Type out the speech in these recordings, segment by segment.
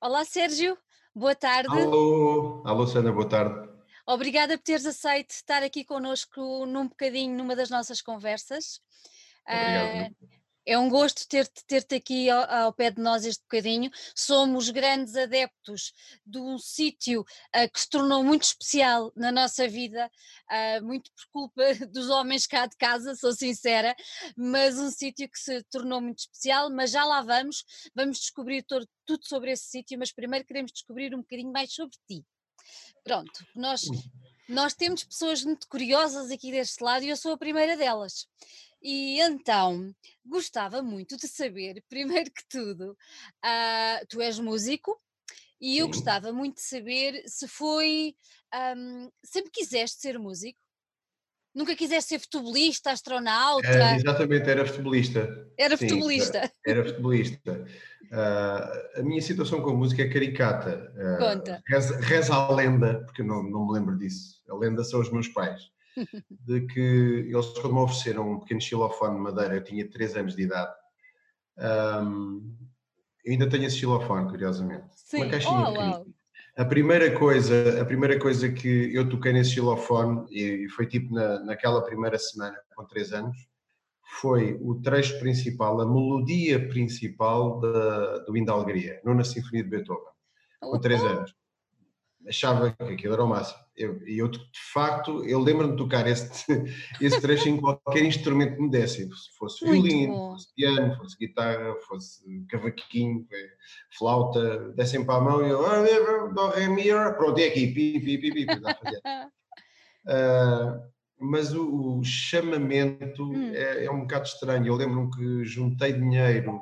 Olá Sérgio, boa tarde. Alô, alô Sandra, boa tarde. Obrigada por teres aceito estar aqui connosco num bocadinho numa das nossas conversas. Obrigado. Uh, é um gosto ter-te ter aqui ao, ao, pé de nós este bocadinho. Somos grandes adeptos de um sítio uh, que se tornou muito especial na nossa vida, uh, muito por culpa dos homens cá de casa, sou sincera, mas um sítio que se tornou muito especial. Mas já lá vamos, vamos descobrir todo, tudo sobre esse sítio, mas primeiro queremos descobrir um bocadinho mais sobre ti. Pronto, nós. Nós temos pessoas muito curiosas aqui deste lado e eu sou a primeira delas. E então, gostava muito de saber, primeiro que tudo, uh, tu és músico, e eu gostava muito de saber se foi. Um, sempre quiseste ser músico? Nunca quiseste ser futebolista, astronauta? É, exatamente, era futebolista. Era Sim, futebolista. Era futebolista. Uh, a minha situação com a música é caricata. Uh, Conta. Reza, reza, a lenda, porque não, não me lembro disso. A lenda são os meus pais de que eles quando me ofereceram um pequeno xilofone de madeira, eu tinha 3 anos de idade, um, eu ainda tenho esse xilofone, curiosamente. Sim. Uma caixinha oh, wow. A primeira coisa, a primeira coisa que eu toquei nesse xilofone, e foi tipo na, naquela primeira semana, com 3 anos, foi o trecho principal, a melodia principal da, do Hino da Alegria, Nona Sinfonia de Beethoven, com 3 anos achava que aquilo era o máximo. E eu, de facto, eu lembro-me de tocar este, esse trecho em qualquer instrumento que me desse, se fosse violino, fosse piano, fosse guitarra, fosse cavaquinho, eh, flauta, dessem para a mão e eu, ah, do, ré, mi, pronto, é aqui, pi, pi, pi, pi, uh, mas o, o chamamento hum. é, é, um bocado estranho. Eu lembro-me que juntei dinheiro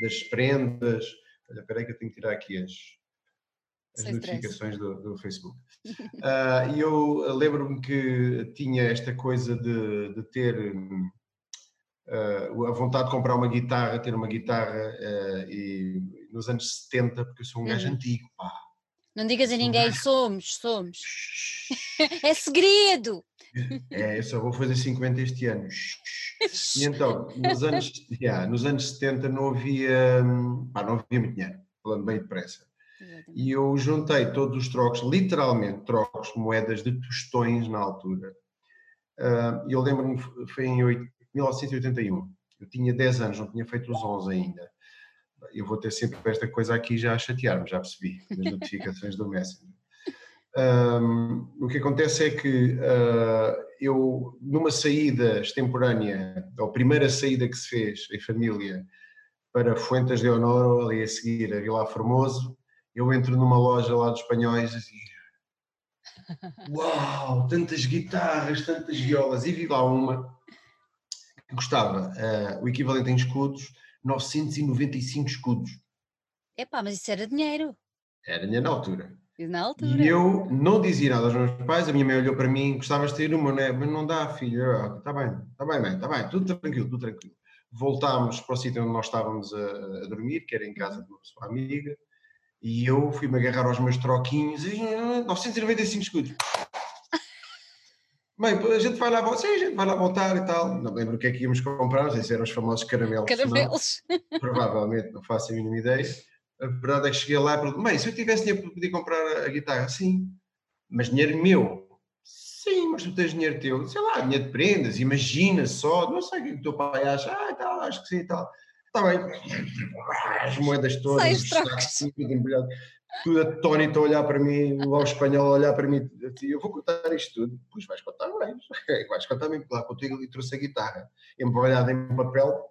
das prendas. Olha, espera aí que eu tenho que tirar aqui as, as Sem notificações do, do, Facebook. Uh, e eu lembro-me que tinha esta coisa de, de ter uh, a vontade de comprar uma guitarra, ter uma guitarra uh, e nos anos 70, porque eu sou um gajo uhum. antigo, pá. Não digas a ninguém, somos, somos. é segredo! É, eu só vou fazer 50 este ano. E então, nos anos, yeah, nos anos 70 não havia, pá, não havia muito dinheiro, falando bem depressa. E eu juntei todos os trocos, literalmente trocos, moedas de tostões na altura. Uh, eu lembro-me, foi em 1981. Eu tinha 10 anos, não tinha feito os 11 ainda. Eu vou ter sempre esta coisa aqui já a chatear-me, já percebi, nas notificações do Messenger. Um, o que acontece é que uh, eu, numa saída extemporânea, ou primeira saída que se fez em família para Fuentes de Honor, ali a seguir a Vila Formoso, eu entro numa loja lá dos espanhóis e uau, tantas guitarras, tantas violas, e vi lá uma que custava uh, o equivalente em escudos, 995 escudos. Epá, mas isso era dinheiro. Era dinheiro na altura. E na altura. E eu não dizia nada aos meus pais, a minha mãe olhou para mim, gostavas de ter uma, né? mas não dá, filha, está bem, está bem, mãe, está bem, tudo tranquilo, tudo tranquilo. Voltámos para o sítio onde nós estávamos a, a dormir, que era em casa de uma pessoa amiga, e eu fui-me agarrar aos meus troquinhos e 995 escudos. Bem, a gente vai lá, sim, a gente vai lá voltar e tal. Não lembro o que é que íamos comprar, não sei se eram os famosos caramelos. Caramelos. Não, provavelmente, não faço a mínima ideia. A verdade é que cheguei lá e perguntei, mãe, se eu tivesse dinheiro para poder comprar a guitarra, sim. Mas dinheiro meu? Sim, mas tu tens dinheiro teu. Sei lá, dinheiro de prendas, imagina só, não sei o que o teu pai acha. Ah, tal, acho que sim e tal. Está bem. As moedas todas, os sacos, tudo atónito a olhar para mim, o espanhol a olhar para mim. Eu vou contar isto tudo. Pois vais contar bem. Vais contar bem, claro, contigo e trouxe a guitarra embrulhada em papel.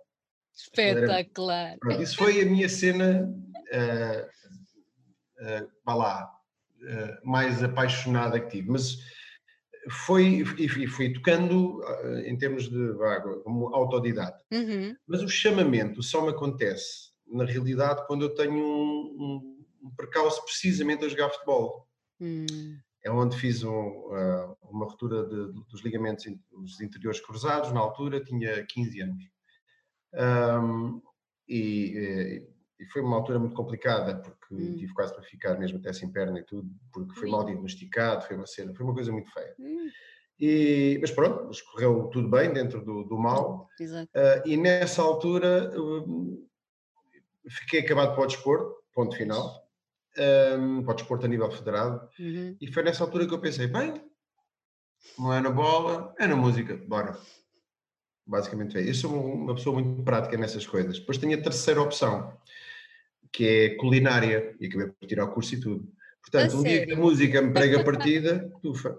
Espetacular. Pronto, isso foi a minha cena, uh, uh, vá lá, uh, mais apaixonada que tive. Mas foi e fui tocando eh, em termos de como autodidata. Uhum. Mas o chamamento só me acontece, na realidade, quando eu tenho um, um, um percalço precisamente a jogar futebol. Uhum. É onde fiz um, uh, uma ruptura de, de, dos ligamentos dos interiores cruzados, na altura tinha 15 anos. Um, e, eh, e foi uma altura muito complicada, porque hum. tive quase para ficar mesmo até sem perna e tudo, porque foi mal diagnosticado, foi uma cena, foi uma coisa muito feia. Hum. E, mas pronto, escorreu tudo bem dentro do, do mal. Uh, e nessa altura uh, fiquei acabado para o desporto, ponto final. um, para o desporto a nível federado. Uhum. E foi nessa altura que eu pensei, bem, não é na bola, é na música, bora. Basicamente é. Eu sou uma pessoa muito prática nessas coisas. Depois tenho a terceira opção, que é culinária, e acabei por tirar o curso e tudo. Portanto, A um dia sério? que a música me prega a partida, tufa,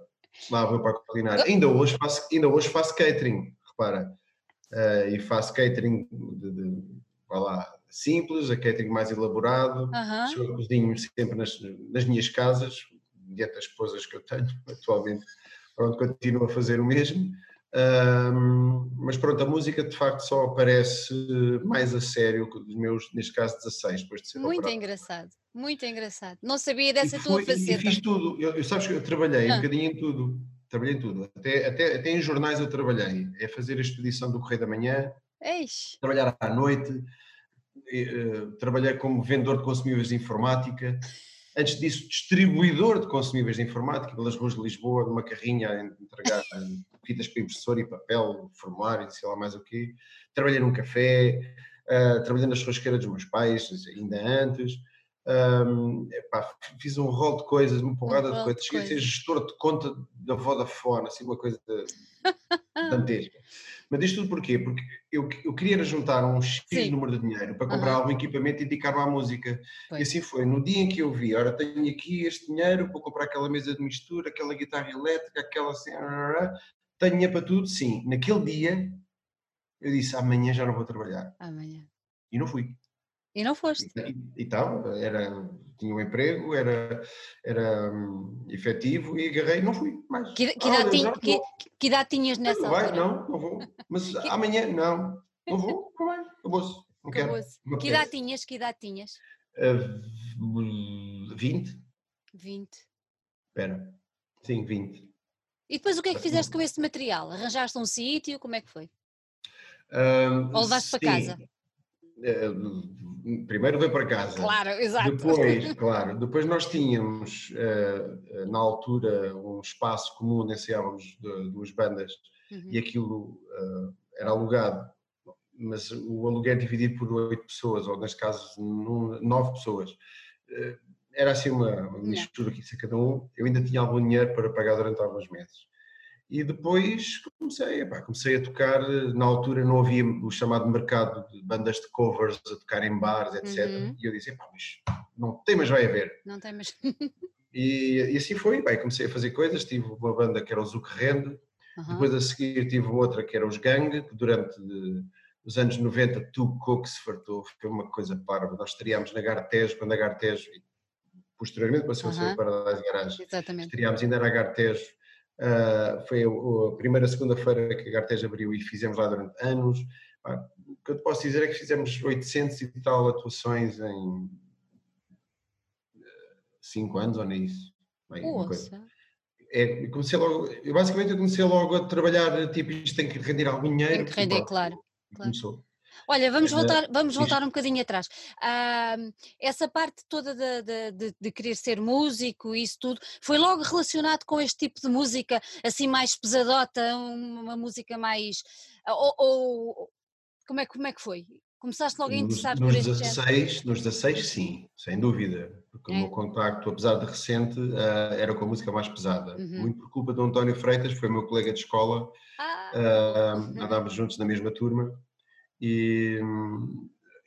lá vou para a culinária. Ainda hoje faço, ainda hoje faço catering, repara. Eh, e faço catering de, de, lá, simples, a catering mais elaborado. Eu cozinho sempre nas, nas minhas casas, diante das esposas que eu tenho atualmente, pronto, continuo a fazer o mesmo. Mas pronto, a música de facto só aparece mais a sério que os meus, neste caso, 16, depois de ser Muito operado. engraçado, muito engraçado. Não sabia dessa tua fui- e faceta. fiz tudo. Eu, eu sabes que eu trabalhei um Ah. bocadinho em tudo. Trabalhei em tudo. Até, até, até em jornais eu trabalhei. É fazer a expedição do Correio da Manhã, Eish, trabalhar à noite, eh, trabalhei como vendedor de consumíveis de informática. Antes disso, distribuidor de consumíveis de informática pelas ruas de Lisboa, numa carrinha a entregar fitas para impressora e papel, formulário, sei lá mais o quê. Trabalhei num café, eh, trabalhei na churrasqueira dos meus pais, ainda antes. Ahm, epá, fiz um rol de coisas, uma porrada de rol coisas. de Cheguei a ser gestor de conta da Vodafone, assim, uma coisa dantesca. Mas isto tudo porquê? Porque eu, eu queria juntar um X Sim. número de dinheiro para comprar Aham. algum equipamento e dedicar-me à música. Pois. E assim foi. No dia em que eu vi, ora, tenho aqui este dinheiro, vou comprar aquela mesa de mistura, aquela guitarra elétrica, aquela assim, tenho dinheiro para tudo, sim. Naquele dia, eu disse, amanhã já não vou trabalhar. amanhã. E não fui. E não foste. E, e tal, era, tinha um emprego, era, era hum, efetivo e agarrei e não fui mais. Que, que Ah, idade, olha, tin- já que- que idade tinhas nessa Não vai, altura? não, não vou. Mas amanhã, não, não vou, não vai, acabou-se. Não quero. Acabou-se. não Que idade tinhas? Que idade tinhas? Ah, 20? 20. Espera. Sim, 20. E depois o que é que fizeste com esse material? Arranjaste um sítio? Como é que foi? Ah, Ou levaste para sim. casa? Ah, primeiro veio para casa. Claro, exato. Depois, claro, depois nós tínhamos ah, na altura um espaço comum de- duas bandas Uhum. e aquilo era alugado, mas o aluguer dividido por oito pessoas, ou neste caso nove pessoas. Era assim uma, uma mistura que isso a cada um. Eu ainda tinha algum dinheiro para pagar durante alguns meses. E depois comecei, epá, comecei a tocar, na altura não havia o chamado mercado de bandas de covers a tocar em bares, etc. Uhum. E eu disse, epá, mas não tem, mas vai haver. Não tem mais. E, e assim foi, bem, comecei a fazer coisas, tive uma banda que era o Zuc Rende, Aham. depois a seguir tive outra que era os Gang, que durante eh, os anos 90 tocou que se fartou, foi uma coisa parva. Nós estreámos na Gartejo, quando a Gartejo, posteriormente passou a ser Paradise Garage, Exatamente. estreámos ainda na Gartejo, ah, foi a, primeira segunda-feira que a Gartejo abriu e fizemos lá durante anos. O que eu te posso dizer é que fizemos 800 e tal atuações em 5 anos, ou nem isso. Bem. É, comecei logo, eu basicamente eu comecei logo a trabalhar, tipo, isto tem que render algum dinheiro. Tem que render, e claro, claro. Começou. Olha, vamos voltar, vamos voltar um bocadinho atrás. Essa parte toda de, de- de- querer ser músico e isso tudo, foi logo relacionado com este tipo de música, assim mais pesadota, uma música mais. Ou, ou- como, é, que- como é que foi? Começaste logo a Nos, interessar nos por este género? 16, nos 16, sim, sem dúvida. Porque É. o meu contacto, apesar de recente, ah, era com a música mais pesada. Uhum. Muito por culpa do António Freitas, foi meu colega de escola, Ah, ah, andávamos juntos na mesma turma. E,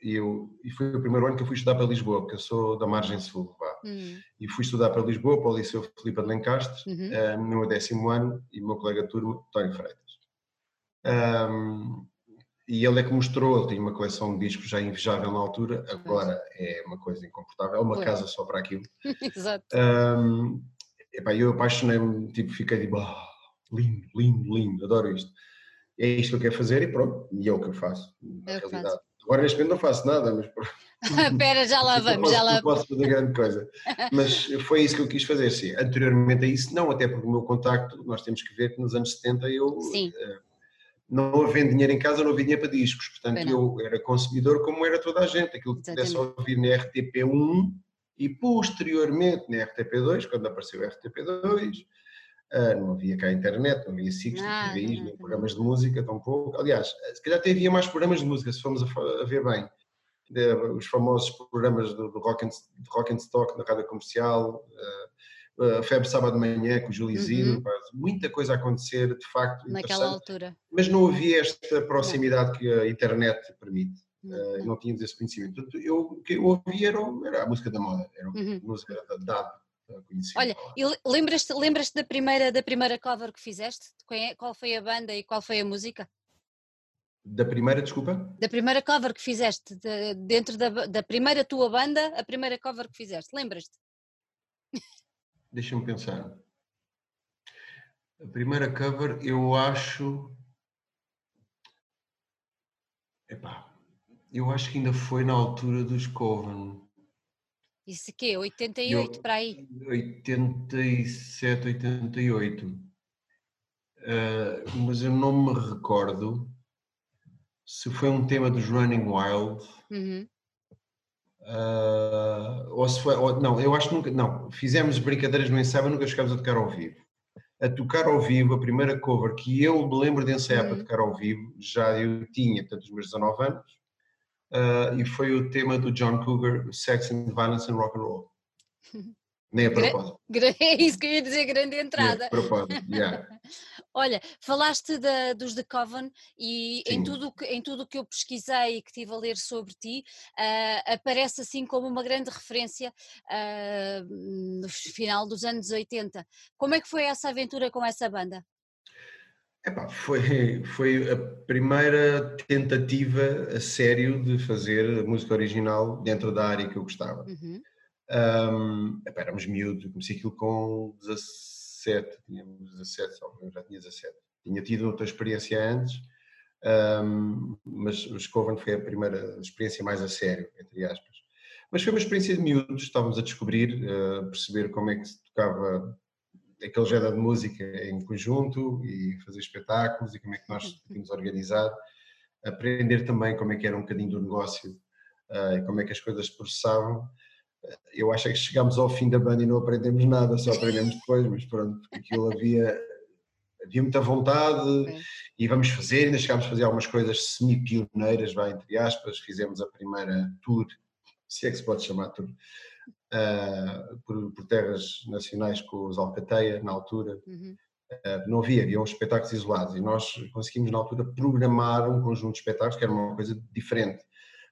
e eu, e foi o primeiro ano que eu fui estudar para Lisboa, porque eu sou da margem sul. vá. hum, E fui estudar para Lisboa, para o Liceu Filipe de Lencastre, uhum. ah, no meu décimo ano, e o meu colega de turma, António Freitas. Ahm, e ele é que mostrou, ele tinha uma coleção de discos já invejável na altura, agora é uma coisa incomportável, é uma casa só para aquilo. Exato. Ahm, epá, eu apaixonei-me, tipo, fiquei tipo, "Ah, lindo, lindo, lindo, adoro isto. É isto que eu quero fazer e pronto, e é o que eu faço, na que realidade. Agora neste momento não faço nada, mas pronto. Espera, já lá vamos, já lá Não posso fazer grande coisa. Mas foi isso que eu quis fazer, sim. Anteriormente a isso, não, até porque o meu contacto, nós temos que ver que nos anos 70 eu Sim. eh, não havendo dinheiro em casa, não havia dinheiro para discos. Portanto, eu era consumidor como era toda a gente. Aquilo que pudesse ouvir na RTP1 e posteriormente na RTP2, quando apareceu a RTP2. Ah, não havia cá internet, não havia não Nada, havia TVIs, nem programas de música, tão pouco. Aliás, se calhar até havia mais programas de música, se formos a, a ver bem. os famosos programas do, do rock, and, rock and Stock na rádio comercial, a Febre Sábado de Manhã com o Júlio Isidro, uhum. muita coisa a acontecer, de facto. Naquela altura. Mas não havia esta proximidade não. que a internet permite. Não, tínhamos esse conhecimento. Portanto, eu, o que eu ouvia era, era a música da moda, era uhum. a música dada. Olha, lembras-te lembras da, primeira, da primeira cover que fizeste? É, qual foi a banda e qual foi a música? Da primeira, desculpa? Da primeira cover que fizeste, de, dentro da, da primeira tua banda, a primeira cover que fizeste, lembras-te? Deixa-me pensar. A primeira cover, eu acho. Epá, eu acho que ainda foi na altura dos Coven. Isso que 88 eu, para aí? 87, 88. Uh, mas eu não me recordo se foi um tema dos Running Wild. Uhum. Uh, ou se foi, ou, não, eu acho que nunca, não, fizemos brincadeiras no ensaio, nunca chegámos a tocar ao vivo. A tocar ao vivo, a primeira cover que eu me lembro de ensaiar uhum. para tocar ao vivo, já eu tinha, portanto, os meus 19 anos, uh, e foi o tema do John Cougar, Sex and Violence and Rock and Roll. Nem a propósito. É isso que eu ia dizer, grande entrada. É, propósito, yeah. Olha, falaste da, dos The Coven e em tudo, que, em tudo que eu pesquisei e que estive a ler sobre ti, uh, aparece assim como uma grande referência uh, no final dos anos 80. Como é que foi essa aventura com essa banda? Epá, foi, foi a primeira tentativa a sério de fazer música original dentro da área que eu gostava. Uhum. Um, epá, éramos miúdos, comecei aquilo com 17, tínhamos 17, eu já tinha 17. Tinha tido outra experiência antes, um, mas o Scoven foi a primeira experiência mais a sério, entre aspas. Mas foi uma experiência de miúdos, estávamos a descobrir, a perceber como é que se tocava aquele género de música em conjunto e fazer espetáculos e como é que nós tínhamos organizar, aprender também como é que era um bocadinho do negócio uh, e como é que as coisas se processavam. Eu acho que chegámos ao fim da banda e não aprendemos nada, só aprendemos depois, mas pronto, aquilo havia, havia muita vontade e vamos fazer, ainda chegámos a fazer algumas coisas semi-pioneiras, vai entre aspas, fizemos a primeira tour, se é que se pode chamar tour, uh, por, por, terras nacionais com os Alcateia, na altura. Uhum. Uh, não havia, havia uns espetáculos isolados e nós conseguimos na altura programar um conjunto de espetáculos que era uma coisa diferente.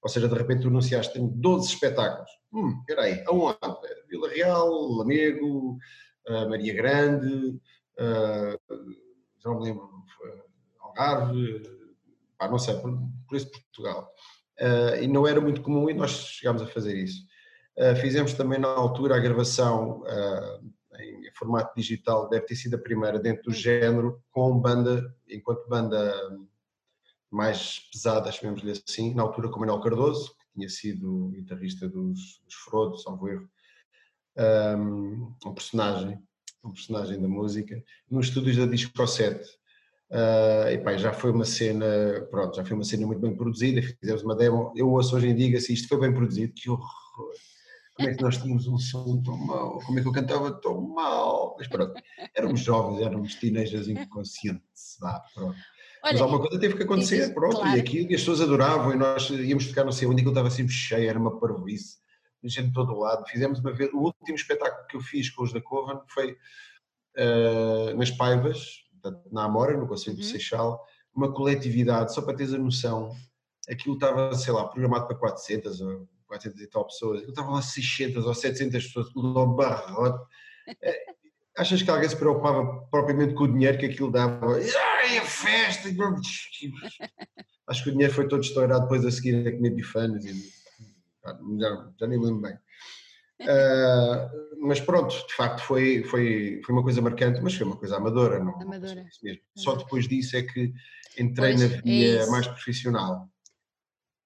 Ou seja, de repente tu anunciaste, tenho 12 espetáculos. Hum, espera aí, aonde? Vila Real, Lamego, uh, Maria Grande, já não me lembro, Algarve, pá, não sei, por, por isso Portugal. e não era muito comum e nós chegámos a fazer isso. Uh, fizemos também na altura a gravação uh, em formato digital, deve ter sido a primeira dentro do género, com banda, enquanto banda mais pesada, chamemos-lhe assim, na altura com Manuel Cardoso, que tinha sido guitarrista dos, dos Frodo, salvo erro, um, um, personagem, um personagem da música, nos estúdios da Disco 7. Uh, e pá, já foi uma cena, pronto, já foi uma cena muito bem produzida, fizemos uma demo, eu ouço hoje em dia assim, isto foi bem produzido, que horror! Como é que nós tínhamos um som tão mau, como é que eu cantava tão mal. Mas pronto, éramos jovens, éramos teenagers inconscientes, vá, pronto. Olha, Mas alguma coisa teve que acontecer, pronto, claro. e aquilo, e as pessoas adoravam, e nós íamos tocar não sei onde, e estava sempre cheio, era uma parvoíce, gente de todo lado. Fizemos uma vez, o último espetáculo que eu fiz com os da Coven foi uh, nas Paivas, na Amora, no Conselho uhum. de Seixal, uma coletividade, só para teres a noção, aquilo estava, sei lá, programado para 400 ou 400 e tal pessoas, eu estava lá 600 ou 700 pessoas, tudo ao barrote. É, achas que alguém se preocupava propriamente com o dinheiro que aquilo dava? Ai, a festa! Acho que o dinheiro foi todo estourado depois a seguir a comer bifanas e já, já nem lembro bem. Uh, mas pronto, de facto foi, foi, foi uma coisa marcante, mas foi uma coisa amadora, não? Amadora. Mesmo. Só depois disso é que entrei pois, na via é mais profissional.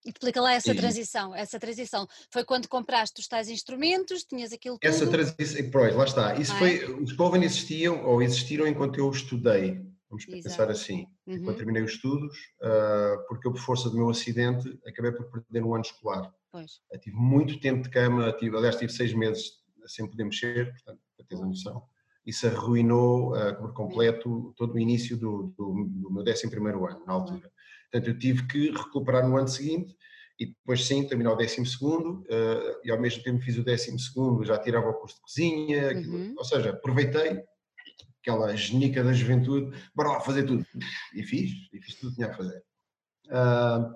Explica lá essa e, transição, essa transição. Foi quando compraste os tais instrumentos, tinhas aquilo tudo? Essa transição, pois, lá está. Isso ah, foi, é? os Coven existiam, ou existiram enquanto eu estudei, vamos Exato. pensar assim. Uhum. Enquanto terminei os estudos, uh, porque eu, por força do meu acidente, acabei por perder um ano escolar. Pois. Eu tive muito tempo de cama, tive, aliás, tive seis meses sem poder mexer, portanto, para teres a noção. Isso arruinou uh, por completo todo o início do, do, do meu 11 ano, na altura. Portanto, eu tive que recuperar no ano seguinte e depois sim, terminar o décimo segundo, uh, e ao mesmo tempo fiz o décimo segundo, já tirava o curso de cozinha, uhum. ou seja, aproveitei aquela genica da juventude, bora lá fazer tudo. E fiz, e fiz tudo o que tinha a fazer. Uh,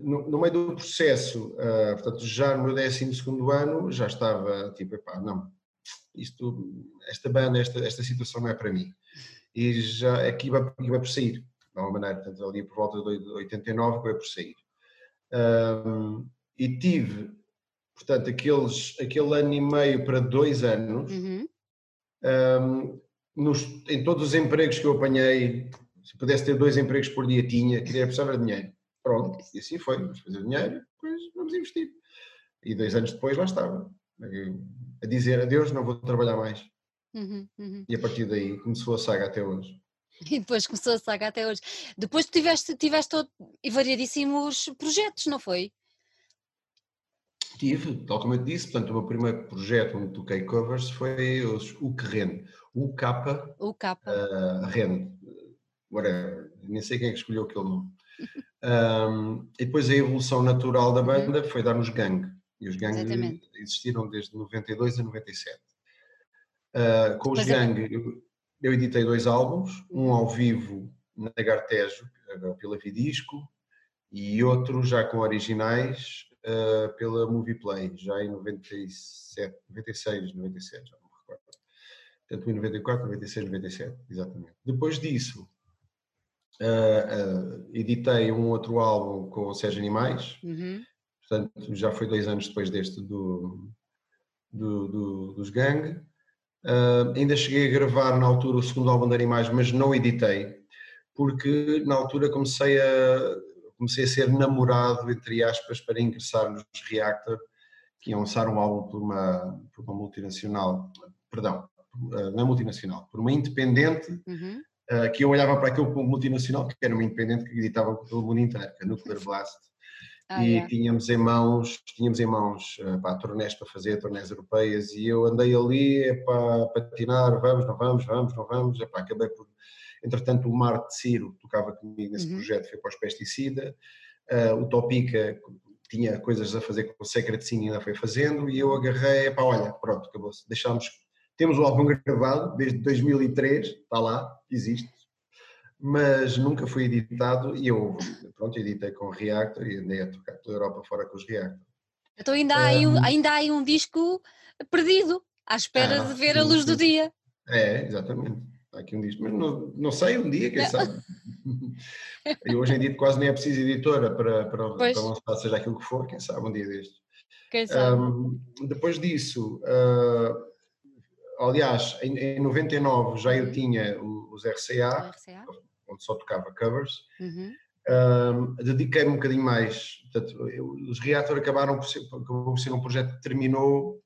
no, no, meio do processo, uh, portanto, já no meu décimo segundo ano, já estava tipo, epá, não, isto, esta banda, esta, esta situação não é para mim. E já aqui vai, aqui vai por sair, de alguma maneira, portanto, ali por volta de 89 vai por sair. Um, e tive, portanto, aqueles, aquele ano e meio para dois anos, uhum. um, nos, em todos os empregos que eu apanhei, se pudesse ter dois empregos por dia, tinha, queria precisar de dinheiro. Pronto, e assim foi, vamos fazer dinheiro, depois vamos investir. E dois anos depois lá estava, a dizer adeus, não vou trabalhar mais. Uhum, uhum. E a partir daí começou a saga até hoje. E depois começou a saga até hoje. Depois tiveste, tiveste variadíssimos projetos, não foi? Tive, tal como eu disse, portanto, o meu primeiro projeto onde toquei covers foi os, rende. O K. O K. Uh, rende. Agora, nem sei quem é que escolheu aquele nome. um, e depois a evolução natural da uhum. banda foi dar nos Gang. E os Gang Exatamente. existiram desde 92 a 97. Uh, ah, com os Mas é Gang, eu, editei dois álbuns, um ao vivo na Gartejo, pela Vidisco, e outro já com originais uh, pela Movieplay, já em 97, 96, 97, já não me recordo. Portanto, em 94, 96, 97, exatamente. Depois disso, uh, uh, editei um outro álbum com o Sérgio Animais, uhum. portanto, já foi dois anos depois deste do, do, do dos Gang. Uh, ainda cheguei a gravar na altura o segundo álbum de Animais, mas não editei, porque na altura comecei a, comecei a ser namorado, entre aspas, para ingressar nos Reactor, que iam lançar um álbum por uma, por uma multinacional, perdão, uh, não é multinacional, por uma independente, uhum. uh, que eu olhava para aquilo como multinacional, que era uma independente que editava pelo mundo inteiro, que é a Nuclear Blast. Ah, e yeah. tínhamos em mãos, tínhamos em mãos uh, pá, torneios para fazer, torneios europeias, e eu andei ali é para patinar, vamos, não vamos, vamos, não vamos, é pá, acabei por. Entretanto, o Marte Ciro tocava comigo nesse uhum. projeto, foi para os pesticida, uh, o Topica tinha coisas a fazer com o Secret Sim ainda foi fazendo, e eu agarrei, é pá, olha, pronto, acabou-se, deixámos. Temos o álbum gravado desde 2003, está lá, existe, mas nunca foi editado e eu, pronto, editei com Reactor e andei a tocar pela Europa fora com os Reactor. Então ainda há, aí um, ainda há aí um disco perdido, à espera ah, de ver sim, a luz sim. do dia. É, exatamente. Há aqui um disco, mas não, não sei, um dia, quem não. sabe. e hoje em dia quase nem é preciso editora para, para, para lançar seja aquilo que for, quem sabe um dia destes. Quem sabe. Um, depois disso, uh, aliás, em, em 99 já eu tinha os RCA, RCA, onde só tocava covers. Uhum. Um, Dediquei-me um bocadinho mais. Portanto, os Reactor acabaram por ser, por ser um projeto que terminou.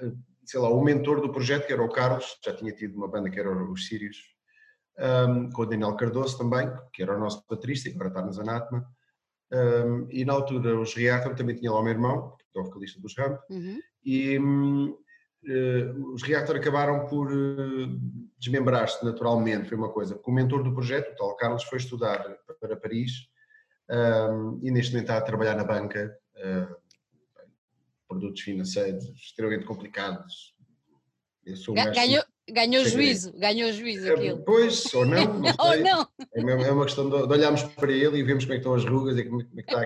Eh, sei lá, o mentor do projeto, que era o Carlos, já tinha tido uma banda que era os Sirius, um, com o Daniel Cardoso também, que era o nosso baterista e agora está nos Anatema. Um, e na altura os Reactor também tinha lá o meu irmão, que é o vocalista dos Ramp, uhum. e um, uh, os Reactor acabaram por uh, desmembrar-se naturalmente, foi uma coisa. O mentor do projeto, o tal Carlos, foi estudar para Paris e neste momento está a trabalhar na banca, uh, produtos financeiros extremamente complicados. Ganhou, ganhou juízo, ganhou juízo é, aquilo. Pois, ou não, não ou não. É, é uma questão de, de, olharmos para ele e vermos como é que estão as rugas e como, é que está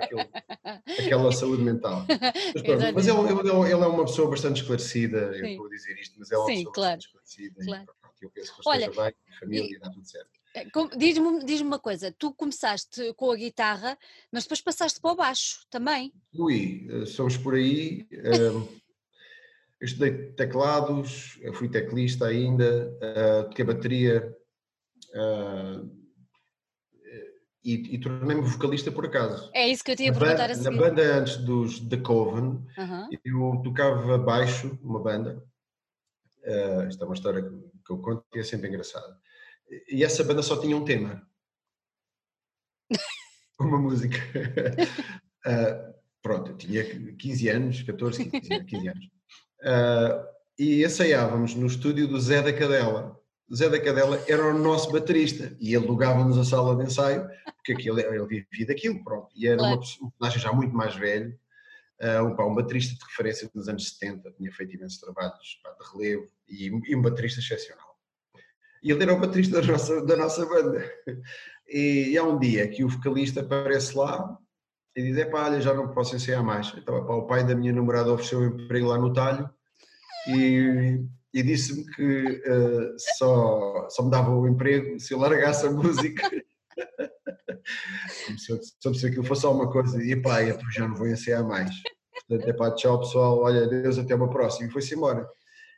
aquela saúde mental. Mas, pronto, mas ele, ele, ele, é uma pessoa bastante esclarecida, Sim. eu estou a dizer isto, mas é uma Sim, pessoa claro. bastante esclarecida. Claro. E, eu penso que Olha, bem, família, e, está tudo certo. É, diz-me diz uma coisa, tu começaste com a guitarra, mas depois passaste para o baixo também. Ui, eh, somos por aí. Um, eu estudei teclados, eu fui teclista ainda, uh, toquei bateria uh, e, e tornei-me vocalista por acaso. É isso que eu tinha a perguntar a seguir. Na banda antes dos The Coven, eu tocava baixo, uma banda, Uh, esta é uma história que eu conto e é sempre engraçada. E essa banda só tinha um tema. uma música. Uh, pronto, eu tinha 15 anos, 14, 15, 15 anos. Uh, e ensaiávamos no estúdio do Zé da Cadela. Zé da Cadela era o nosso baterista e ele alugava-nos a sala de ensaio, porque aquilo, ele vivia daquilo, pronto. E era claro. uma, um personagem já muito mais velho, uh, um, pá, um baterista de referência nos anos 70, tinha feito imensos trabalhos pá, de relevo e, e, um baterista excepcional. E ele era o baterista da nossa, da nossa banda. E, e há um dia que o vocalista aparece lá e diz: é pá, olha, já não posso ensaiar mais. Então, pá, o pai da minha namorada ofereceu um emprego lá no talho e, e disse-me que uh, só, só me dava o emprego se eu largasse a música. Como se, eu, como se aquilo fosse só uma coisa, e pá, eu já não vou ensaiar mais. Portanto, é pá, tchau pessoal, olha, Deus, até uma próxima. E foi-se embora.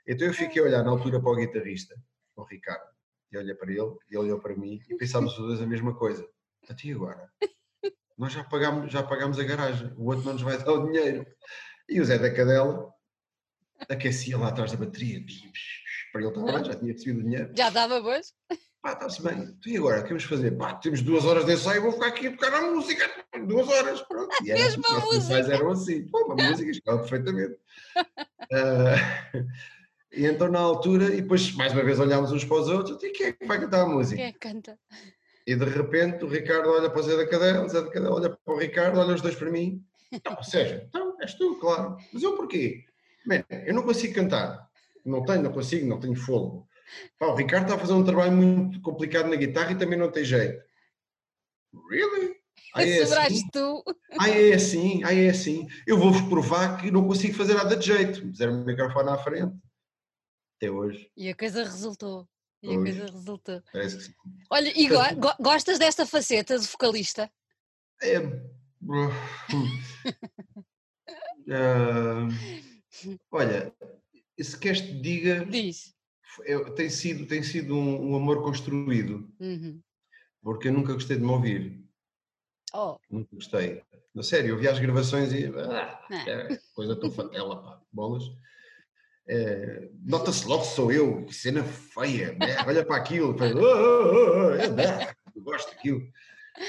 Então eu fiquei a olhar na altura para o guitarrista, o Ricardo, e olhei para ele, e ele olhou para mim, e pensámos os dois a mesma coisa. A ti agora? Nós já pagámos, já pagámos a garagem, o outro não nos vai dar o dinheiro. E o Zé da Cadela aquecia lá atrás da bateria, para ele estava já tinha recebido o dinheiro. Já estava, pois? Pá, está-se bem. E agora, o que vamos fazer? Pá, temos duas horas de ensaio, vou ficar aqui a tocar a música. Duas horas, pronto. E era, Mesmo a música. ensaios eram assim. Pô, uma música, escala perfeitamente. uh, e então, na altura, e depois, mais uma vez, olhámos uns para os outros, e quem é que vai cantar a música? Quem é que canta? E de repente, o Ricardo olha para o Zé da Cadela, o Zé da Cadela olha para o Ricardo, olha os dois para mim. Não, Sérgio, então, és tu, claro. Mas eu porquê? Man, eu não consigo cantar. Não tenho, não consigo, não tenho fogo. Pá, o Ricardo está a fazer um trabalho muito complicado na guitarra e também não tem jeito. Really? Aí é assim? tu. Aí é assim, aí é assim. Eu vou-vos provar que não consigo fazer nada de jeito. Puseram o microfone à frente. Até hoje. E a coisa resultou. E a coisa resultou. Parece que sim. Olha, e go gostas desta faceta de vocalista? É. uh, Olha, se queres te diga. Diz. É, tem sido, tem sido um, um amor construído. Uhum. Porque eu nunca gostei de me ouvir. Oh. Nunca gostei. Na sério, eu vi as gravações e. Ah, é, coisa tão fatela, pá, bolas. É, Nota-se logo sou eu, que cena feia, né? olha para aquilo, faz, oh, oh, oh, é, eu gosto daquilo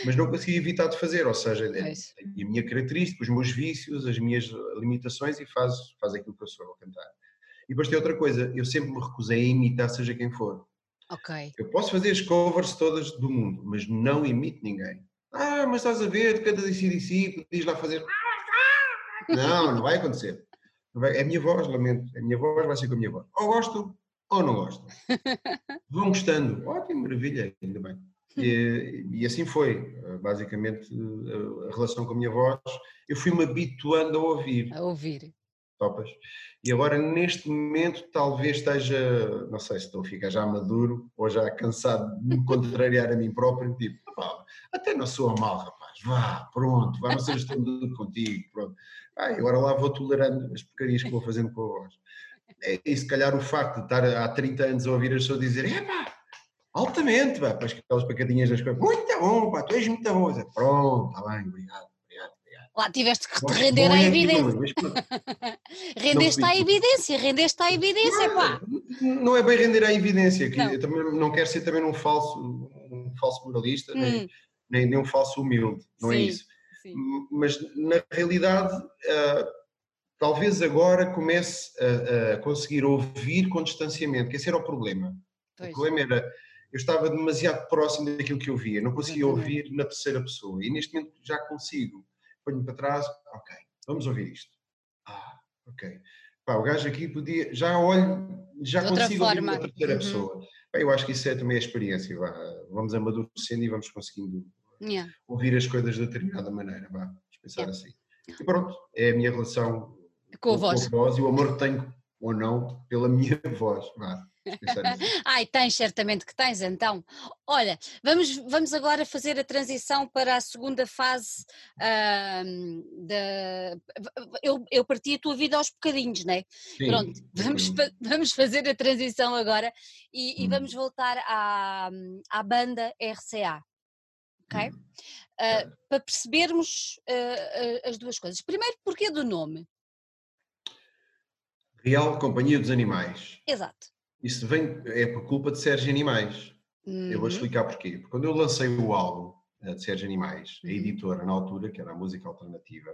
mas não consegui evitar de fazer, ou seja, é, a minha característica, os meus vícios, as minhas limitações e faz, faz aquilo que eu sou a cantar. E depois tem outra coisa, eu sempre me recusei a imitar seja quem for. Ok. Eu posso fazer as covers todas do mundo, mas não imito ninguém. Ah, mas estás a ver, tu cantas em CDC, diz lá fazer... Não, não vai acontecer. É a minha voz, lamento. A minha voz vai ser com a minha voz. Ou gosto, ou não gosto. Vão gostando. Ótimo, maravilha, ainda bem. E, e, assim foi, basicamente, a relação com a minha voz. Eu fui-me habituando a ouvir. A ouvir. Topas. E agora, neste momento, talvez esteja, não sei se estou a ficar já maduro ou já cansado de me contrariar a mim próprio, tipo, até não sou mal, rapaz, vá, pronto, vá, não sejas tão duro contigo, pronto. Ah, agora lá vou tolerando as porcarias que vou fazendo com a voz. É, e se calhar o facto de estar há 30 anos a ouvir as pessoas dizer, epá, Altamente, pá, para aquelas pacadinhas das coisas. Muito bom, pá, tu és muito bom. Pronto, está bem, obrigado. Lá tiveste que te render à evidência. rendeste à evidência, rendeste à evidência, pá. Não é bem render à evidência, que não. eu também não quero ser também um falso, um falso moralista, hum. nem, nem, nem, um falso humilde, não é sim, é isso. Sim. Mas na realidade, uh, talvez agora comece a, a, conseguir ouvir com distanciamento, que esse era o problema. Pois. O problema era eu estava demasiado próximo daquilo que eu via, não conseguia ouvir na terceira pessoa. E neste momento já consigo. Ponho-me para trás, ok, vamos ouvir isto. Ah, ok. Pá, o gajo aqui podia, já olho, já de consigo ouvir na terceira uhum. pessoa. Pá, eu acho que isso é também a experiência. Vá. Vamos amadurecendo e vamos conseguindo yeah. ouvir as coisas de determinada maneira. Vá, vamos pensar yeah. assim. E pronto, é a minha relação com, com a voz. Com a voz e o amor que tenho ou não pela minha voz. Vá. Ai, tens, certamente que tens, então. Olha, vamos, vamos agora fazer a transição para a segunda fase uh, da. Eu, eu parti a tua vida aos bocadinhos, não é? Sim, Pronto, vamos, vamos fazer a transição agora e, hum. e vamos voltar à, à banda RCA. Ok? Uh, para percebermos uh, as duas coisas. Primeiro, porquê do nome? Real Companhia dos Animais. Exato. Isso vem, é por culpa de Sérgio Animais. Uhum. Eu vou uhum. explicar porquê. Porque quando eu lancei o álbum uh, de Sérgio Animais, a uhum. editora na altura, que era a música alternativa,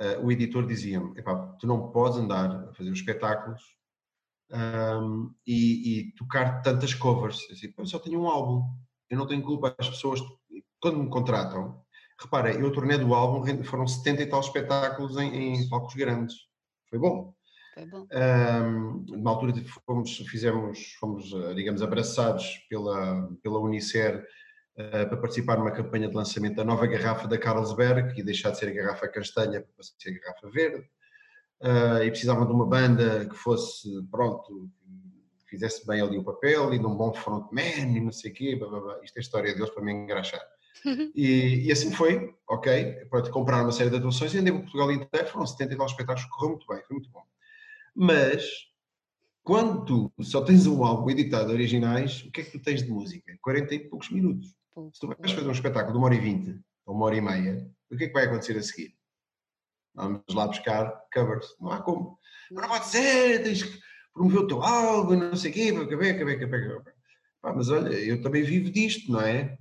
uh, o editor dizia-me: tu não podes andar a fazer os espetáculos um, e, e, tocar tantas covers. Assim, eu só tenho um álbum, eu não tenho culpa. As pessoas, quando me contratam, repara, eu tornei do álbum, foram 70 e tal espetáculos em, em palcos grandes. Foi bom. Foi bom. Um, numa altura fomos, fizemos, fomos, eh, digamos, abraçados pela, pela Unicer uh, para participar numa campanha de lançamento da nova garrafa da Carlsberg, que deixar de ser a garrafa castanha para ser a garrafa verde uh, e precisavam de uma banda que fosse, pronto, fizesse bem ali o papel e de um bom frontman e não sei o quê, blá, blá, blá. isto é a história deles para me engraxar. E, e, assim foi, ok, pronto, comprar uma série de atuações e andei por Portugal inteiro, foram 70 e tal espetáculos, correu muito bem, foi muito bom. Mas, quando tu só tens um álbum editado de originais, o que é que tu tens de música? 40 e poucos minutos. Se tu vais fazer um espetáculo de uma hora e vinte, ou uma hora e meia, o que é que vai acontecer a seguir? Vamos lá buscar covers. Não há como. Mas não pode ser, tens que promover o teu álbum, não sei o quê, acabei, acabei, acabei, acabei. Pá, mas olha, eu também vivo disto, não é?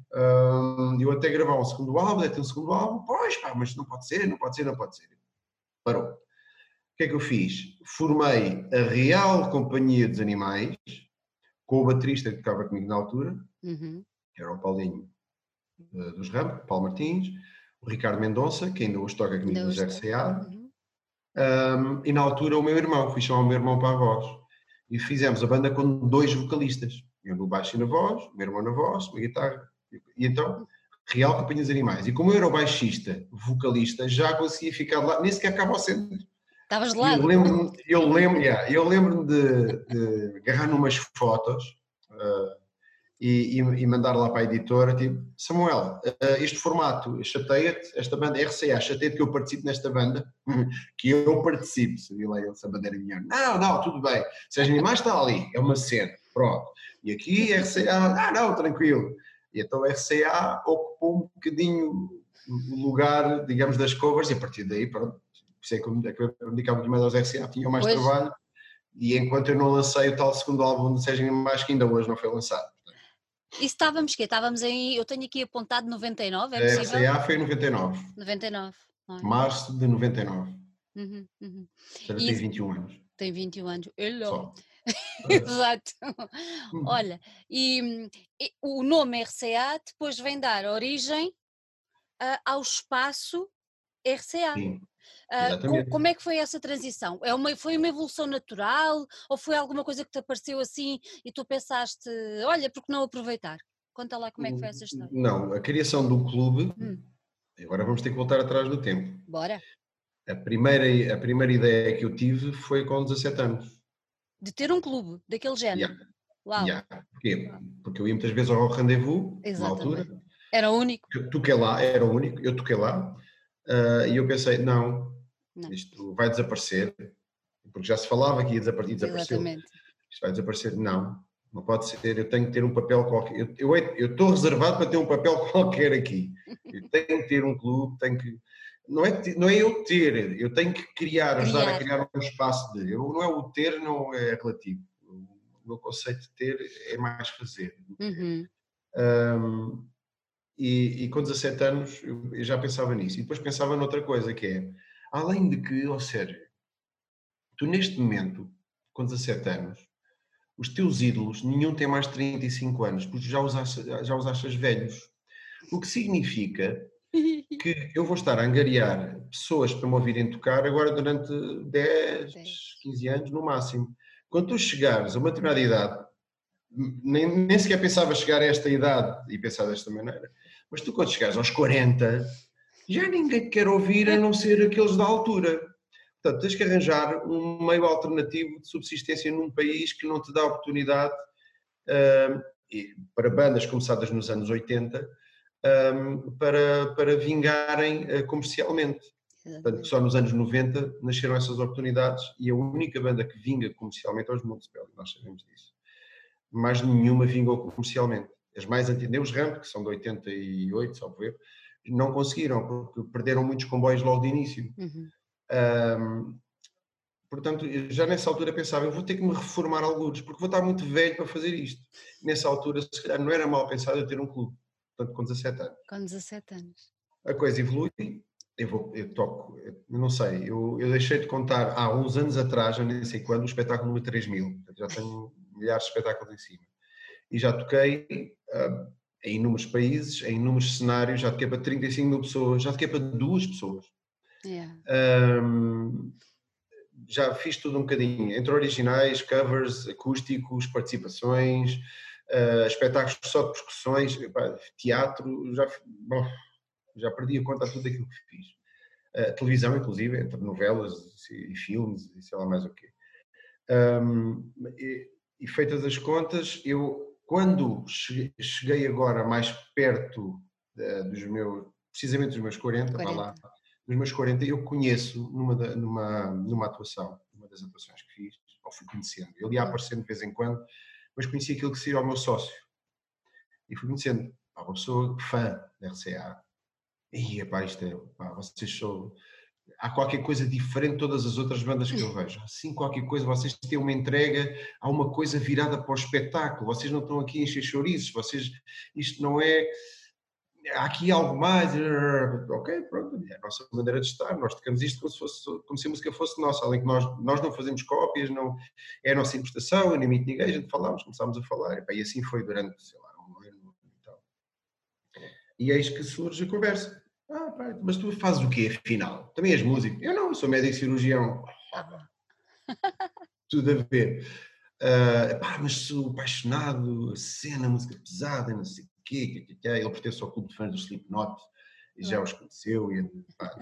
eu até gravar um segundo álbum, até um segundo álbum, pois pá, mas não pode ser, não pode ser, não pode ser. Parou. O que é que eu fiz? Formei a Real Companhia dos Animais, com o baterista que tocava comigo na altura, uhum. que era o Paulinho uh, dos Ramos, Paulo Martins, o Ricardo Mendonça, que ainda hoje toca comigo no RCA, uhum. um, e na altura o meu irmão, fui chamar o meu irmão para a voz. E fizemos a banda com dois vocalistas, eu no baixo e na voz, o meu irmão na voz, uma guitarra. E então, Real Companhias Animais. E como eu era o baixista, vocalista, já conseguia ficar lá, nem sequer acaba ao centro. Estavas lá. Eu lembro-me eu lembro, yeah, eu lembro de, de agarrar numas fotos uh, e, e, mandar lá para a editora, tipo, Samuel, uh, este formato chateia-te, esta banda RCA, chateia-te que eu participe nesta banda, que eu participe, sabia lá ele, essa bandeira minha. Não, não, tudo bem, Seja Animais está ali, é uma cena, pronto. E aqui RCA, ah não, tranquilo. E então a RCA ocupou um bocadinho o lugar, digamos, das covers e a partir daí, pronto, sei que eu acabei por dedicar muito mais aos RCA, tinha mais pois. trabalho e enquanto eu não lancei o tal segundo álbum de Sérgio Animais que ainda hoje não foi lançado. E estávamos que Estávamos aí, eu tenho aqui apontado 99, é possível? A RCA foi em 99. 99. É? Março de 99. Uhum, uhum. Tem 21 anos. Tem 21 anos. Hello. Exato. Hum. Olha, e, e, o nome RCA depois vem dar origem uh, ao espaço RCA. Sim. Uh, como é que foi essa transição? É uma, foi uma evolução natural ou foi alguma coisa que te apareceu assim e tu pensaste, olha, por que não aproveitar? Conta lá como é que foi essa história. Não, a criação do clube, hum. agora vamos ter que voltar atrás do tempo. Bora. A primeira, a primeira ideia que eu tive foi com 17 anos. De ter um clube daquele género? Yeah. Uau. Yeah. Porquê? Porque eu ia muitas vezes ao rendezvous, Exatamente. na altura. Era o único. Eu toquei lá, era o único, eu toquei lá. Uh, e eu pensei, não, não, isto vai desaparecer, porque já se falava que ia desaparecer, desapareceu. Exatamente. Isto vai desaparecer, não, não pode ser, eu tenho que ter um papel qualquer, eu, estou reservado para ter um papel qualquer aqui, eu tenho que ter um clube, tenho que, não é, não é eu ter, eu tenho que criar, ajudar criar. a criar um espaço de, eu, não é o ter, não é relativo, o meu conceito de ter é mais fazer. Uhum. Um, e, e, com 17 anos eu já pensava nisso. E depois pensava noutra coisa, que é, além de que, ou seja, tu neste momento, com 17 anos, os teus ídolos, nenhum tem mais de 35 anos, porque já os, achas, já os achas velhos. O que significa que eu vou estar a angariar pessoas para me ouvirem tocar agora durante 10, 15 anos no máximo. Quando tu chegares a uma determinada idade, nem, nem sequer pensava chegar a esta idade e pensar desta maneira, mas tu quando chegares aos 40, já ninguém te quer ouvir a não ser aqueles da altura. Portanto, tens que arranjar um meio alternativo de subsistência num país que não te dá oportunidade uh, para bandas começadas nos anos 80 um, para, para vingarem uh, comercialmente. Portanto, só nos anos 90 nasceram essas oportunidades e a única banda que vinga comercialmente é os Municipal, nós sabemos disso. Mais nenhuma vingou comercialmente. As mais antigas, os Ramp, que são de 88, só ver, não conseguiram, porque perderam muitos comboios logo de início. Uhum. Um, portanto, já nessa altura pensava, eu vou ter que me reformar alguns, porque vou estar muito velho para fazer isto. Nessa altura, se calhar, não era mal pensado eu ter um clube, portanto, com 17 anos. Com 17 anos. A coisa evolui, eu, vou, eu toco, eu não sei, eu, eu deixei de contar há uns anos atrás, já nem sei quando, o espetáculo número 3000. Já tenho milhares de espetáculos em cima. E já toquei uh, em inúmeros países, em inúmeros cenários, já toquei para 35 mil pessoas, já toquei para duas pessoas. Yeah. Um, já fiz tudo um bocadinho, entre originais, covers, acústicos, participações, uh, espetáculos só de percussões, teatro, já, bom, já perdi a conta de tudo aquilo que fiz. Uh, televisão, inclusive, entre novelas e, filmes e sei lá mais o quê. Um, e, e, feitas as contas, eu, quando cheguei agora mais perto de, dos meus, precisamente dos meus 40, 40. lá, dos meus 40, eu conheço numa, numa, numa atuação, numa das atuações que fiz, ou fui conhecendo, ele ia aparecendo de vez em quando, mas conheci aquilo que seria o meu sócio. E fui conhecendo uma pessoa fã da RCA, e pá, isto é, pá, vocês são. Há qualquer coisa diferente de todas as outras bandas que eu vejo. Sim, qualquer coisa, vocês têm uma entrega, há uma coisa virada para o espetáculo, vocês não estão aqui a encher chouriços, vocês, isto não é, há aqui algo mais, ok, pronto, é a nossa maneira de estar, nós tocamos isto como se, fosse, como se a música fosse nossa, além que nós, nós não fazemos cópias, não, é a nossa interpretação, eu nem imito ninguém, a gente falámos, começámos a falar, e, e assim foi durante, sei lá, um ano e tal. E eis que surge a conversa. Ah, pá, mas tu fazes o quê, afinal? Também és músico? Eu não, sou médico cirurgião. Tudo a ver. Uh, pá, mas sou apaixonado, cena, música pesada, não sei o quê, quê, quê, ele pertence ao clube de fãs do Slipknot e já os conheceu, e, pá,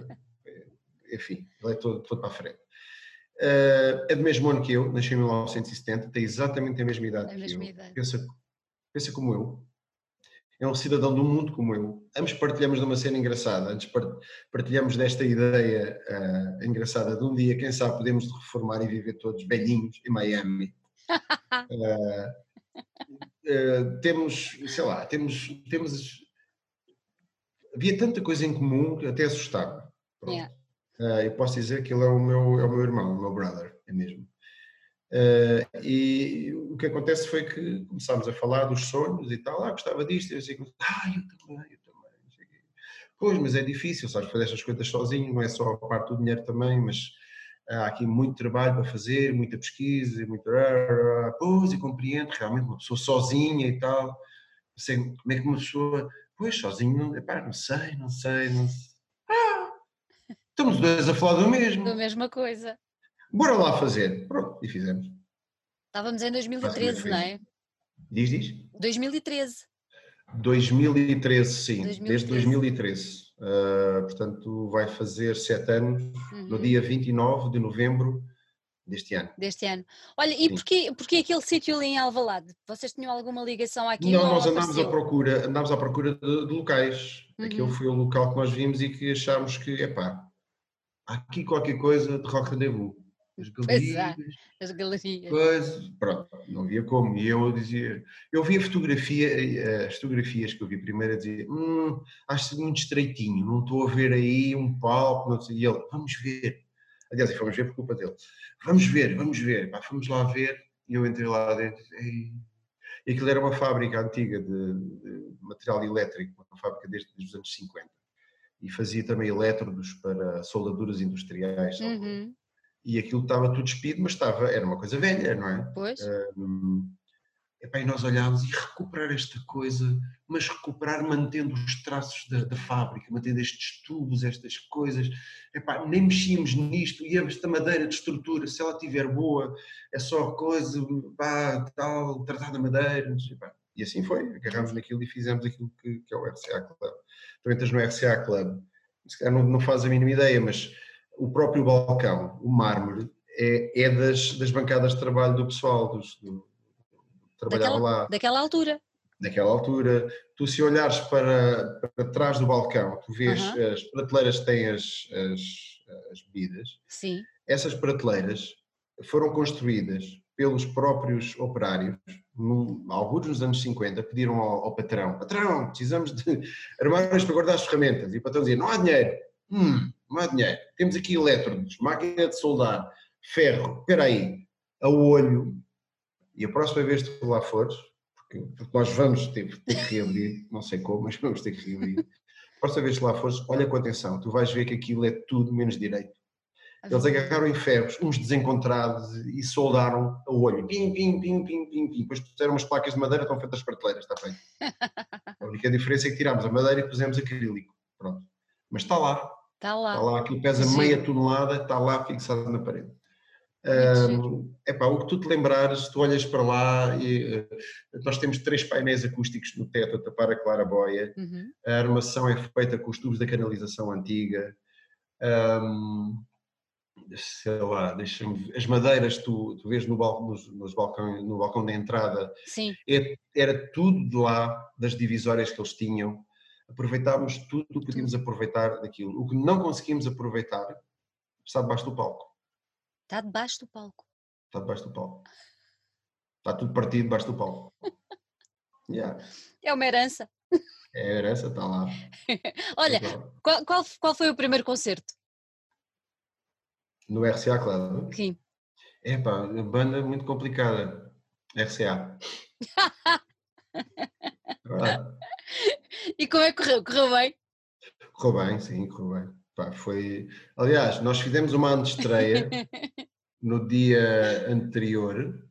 enfim, ele é todo, todo para a frente. Uh, é do mesmo ano que eu, nasci em 1970, tem exatamente a mesma idade a que mesma eu. Idade. Pensa, pensa como eu, é um cidadão do mundo como eu. Ambos partilhamos de uma cena engraçada, antes partilhamos desta ideia uh, engraçada de um dia, quem sabe, podemos reformar e viver todos velhinhos em Miami. uh, uh, temos, sei lá, temos, temos. Havia tanta coisa em comum que até assustava. Yeah. eu posso dizer que ele é o meu, é o meu irmão, o meu brother, é mesmo. Uh, e o que acontece foi que começámos a falar dos sonhos e tal, ah, gostava disto, e eu assim, ah, eu também, eu também. Pois, mas é difícil, sabes, fazer estas coisas sozinho, não é só a parte do dinheiro também, mas há aqui muito trabalho para fazer, muita pesquisa, muito. Pois, e compreendo, realmente, uma pessoa sozinha e tal, sei, como é que uma pessoa, pois, sozinho, epá, não sei, não sei, não sei. Ah, estamos dois a falar do mesmo. Da mesma coisa. Bora lá fazer. Pronto, e fizemos. Estávamos em 2013, não é? Diz, diz? 2013. 2013, sim, 2013. desde 2013. Uh, portanto, vai fazer sete anos uhum. no dia 29 de novembro deste ano. Deste ano. Olha, e porquê, porquê aquele sítio ali em Alvalade? Vocês tinham alguma ligação aqui? Não, nós andámos à procura, andámos à procura de, de locais. Uhum. Aquele foi o local que nós vimos e que achámos que, epá, há aqui qualquer coisa de rock rendezvous as galerias. as galerias. Pois, pronto, não via como. E eu dizia, eu vi a fotografia, eh, as fotografias que eu vi primeiro, a dizer, hum, acho muito estreitinho, não estou a ver aí um palco, não sei. E ele, vamos ver. Aliás, fomos ver por culpa dele. Vamos ver, vamos ver. Pá, fomos lá ver e eu entrei lá dentro e, e aquilo era uma fábrica antiga de, de material elétrico, uma fábrica desde os anos 50 e fazia também elétrodos para soldaduras industriais. Uhum e aquilo estava tudo despido, mas estava, era uma coisa velha, não é? Pois. Um, epá, e nós olhámos e recuperar esta coisa, mas recuperar mantendo os traços da, da fábrica, mantendo estes tubos, estas coisas, epá, nem mexíamos nisto, e esta madeira de estrutura, se ela estiver boa, é só coisa, pá, tal, tratar da madeira, epá. e assim foi, agarramos naquilo e fizemos aquilo que, que é o RCA Club. Tu entras no RCA Club, se calhar não, não faz a mínima ideia, mas o próprio balcão, o mármore, é, é das, das bancadas de trabalho do pessoal, dos, do, trabalhava daquela, lá. Daquela altura. Naquela altura. Tu, se olhares para, para trás do balcão, tu vês uhum. as prateleiras que têm as, as, as bebidas. Sim. Essas prateleiras foram construídas pelos próprios operários, no, alguns nos anos 50, pediram ao, ao, patrão: patrão, precisamos de armários para guardar as ferramentas. E o patrão dizia: não há dinheiro. Hum, não há dinheiro. Temos aqui elétrodos, máquina de soldar, ferro, espera aí, a olho. E a próxima vez que tu lá fores, porque, porque nós vamos ter, ter, que reabrir, não sei como, mas vamos ter que reabrir, próxima vez que lá fores, olha com atenção, tu vais ver que aquilo é tudo menos direito. Eles agarraram em ferros, uns desencontrados, e soldaram a olho. Pim, pim, pim, pim, pim, pim. Depois puseram umas placas de madeira, estão feitas prateleiras, está feito. a única diferença é que tirámos a madeira e pusemos acrílico. Pronto. Mas está lá. Está lá. Está lá, aquilo pesa Sim. meia tonelada, está lá fixado na parede. Um, epá, o que tu te lembrares, tu olhas para lá e uh, nós temos três painéis acústicos no teto a tapar a claraboia. Uhum. A armação é feita com os tubos da canalização antiga. Um, sei lá, as madeiras tu, tu vês no, balcão, nos, nos balcão, no balcão da entrada, Sim. É, era tudo de lá, das divisórias que eles tinham. Aproveitámos tudo o que podíamos aproveitar daquilo. O que não conseguimos aproveitar está debaixo do palco. Está debaixo do palco. Está debaixo do palco. Está tudo partido debaixo do palco. Yeah. É uma herança. É a herança, está lá. Olha, qual, qual, qual foi o primeiro concerto? No RCA Club? Sim. É pá, banda muito complicada. RCA. e como é que correu? Correu bem? Correu bem, sim, correu bem. Pá, foi... Aliás, nós fizemos uma antestreia no dia anterior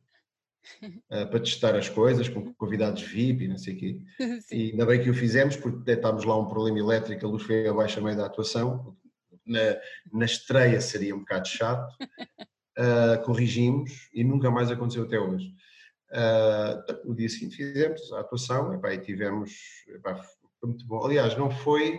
uh, para testar as coisas, com convidados VIP e não sei o quê. Sim. E ainda bem que o fizemos, porque detectámos lá um problema elétrico, a luz foi abaixo a meio da atuação, na, na estreia seria um bocado chato, uh, corrigimos e nunca mais aconteceu até hoje. Uh, no dia seguinte fizemos a atuação epá, e tivemos. Epá, foi muito bom. Aliás, não foi.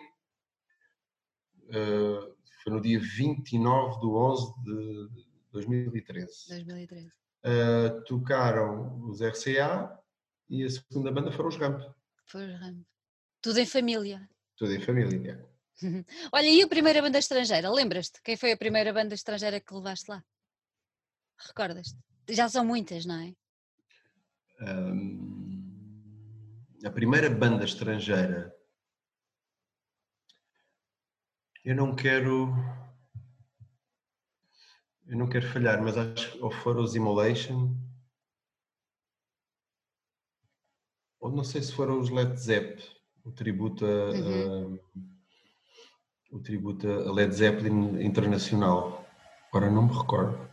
Uh, foi no dia 29 de 11 de 2013. 2013. Uh, tocaram os RCA e a segunda banda foram os Ramp. Foram os Ramp. Tudo em família. Tudo em família, Olha, e a primeira banda estrangeira? Lembras-te? Quem foi a primeira banda estrangeira que levaste lá? Recordas-te? Já são muitas, não é? Um, a primeira banda estrangeira. Eu não quero. Eu não quero falhar, mas acho que ou foram os Immolation. Ou não sei se foram os Led Zepp, o tributo a. Uhum. a o tributo a Led Zeppelin internacional. Agora não me recordo.